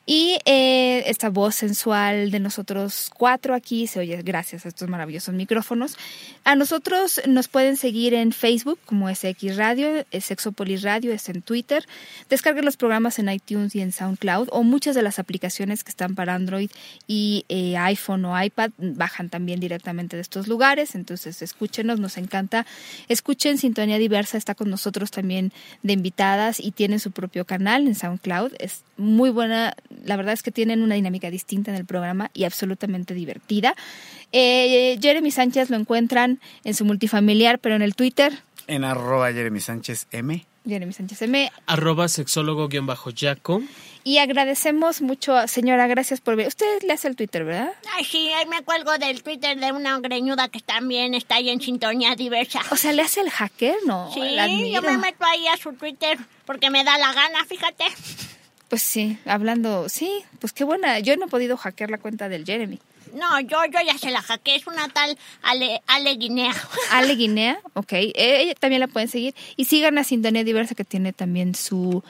Y eh, esta voz sensual de nosotros cuatro aquí se oye gracias a estos maravillosos micrófonos. A nosotros nos pueden seguir en Facebook como SX Radio, Sexopolis Radio, es en Twitter. Descarguen los programas programas en iTunes y en SoundCloud o muchas de las aplicaciones que están para Android y eh, iPhone o iPad bajan también directamente de estos lugares. Entonces escúchenos, nos encanta. Escuchen Sintonía Diversa, está con nosotros también de invitadas y tienen su propio canal en SoundCloud. Es muy buena, la verdad es que tienen una dinámica distinta en el programa y absolutamente divertida. Eh, Jeremy Sánchez lo encuentran en su multifamiliar, pero en el Twitter. En arroba Jeremy Sánchez M. Jeremy Sánchez M. Arroba sexólogo-yaco. Y agradecemos mucho, señora, gracias por ver. Usted le hace el Twitter, ¿verdad? Ay, sí, ahí me cuelgo del Twitter de una greñuda que también está ahí en sintonía diversa. O sea, ¿le hace el hacker? No, Sí, yo me meto ahí a su Twitter porque me da la gana, fíjate. Pues sí, hablando, sí, pues qué buena. Yo no he podido hackear la cuenta del Jeremy. No, yo, yo ya se la hackeé, es una tal Ale, Ale Guinea. Ale Guinea, ok. Ella también la pueden seguir. Y sigan a Sintonía Diversa que tiene también su,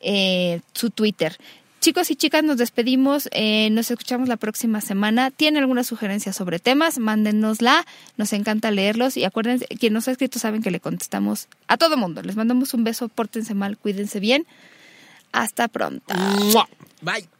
eh, su Twitter. Chicos y chicas, nos despedimos. Eh, nos escuchamos la próxima semana. ¿Tienen alguna sugerencia sobre temas? Mándenosla. Nos encanta leerlos. Y acuérdense, quien nos ha escrito saben que le contestamos a todo mundo. Les mandamos un beso. Pórtense mal. Cuídense bien. Hasta pronto. Bye.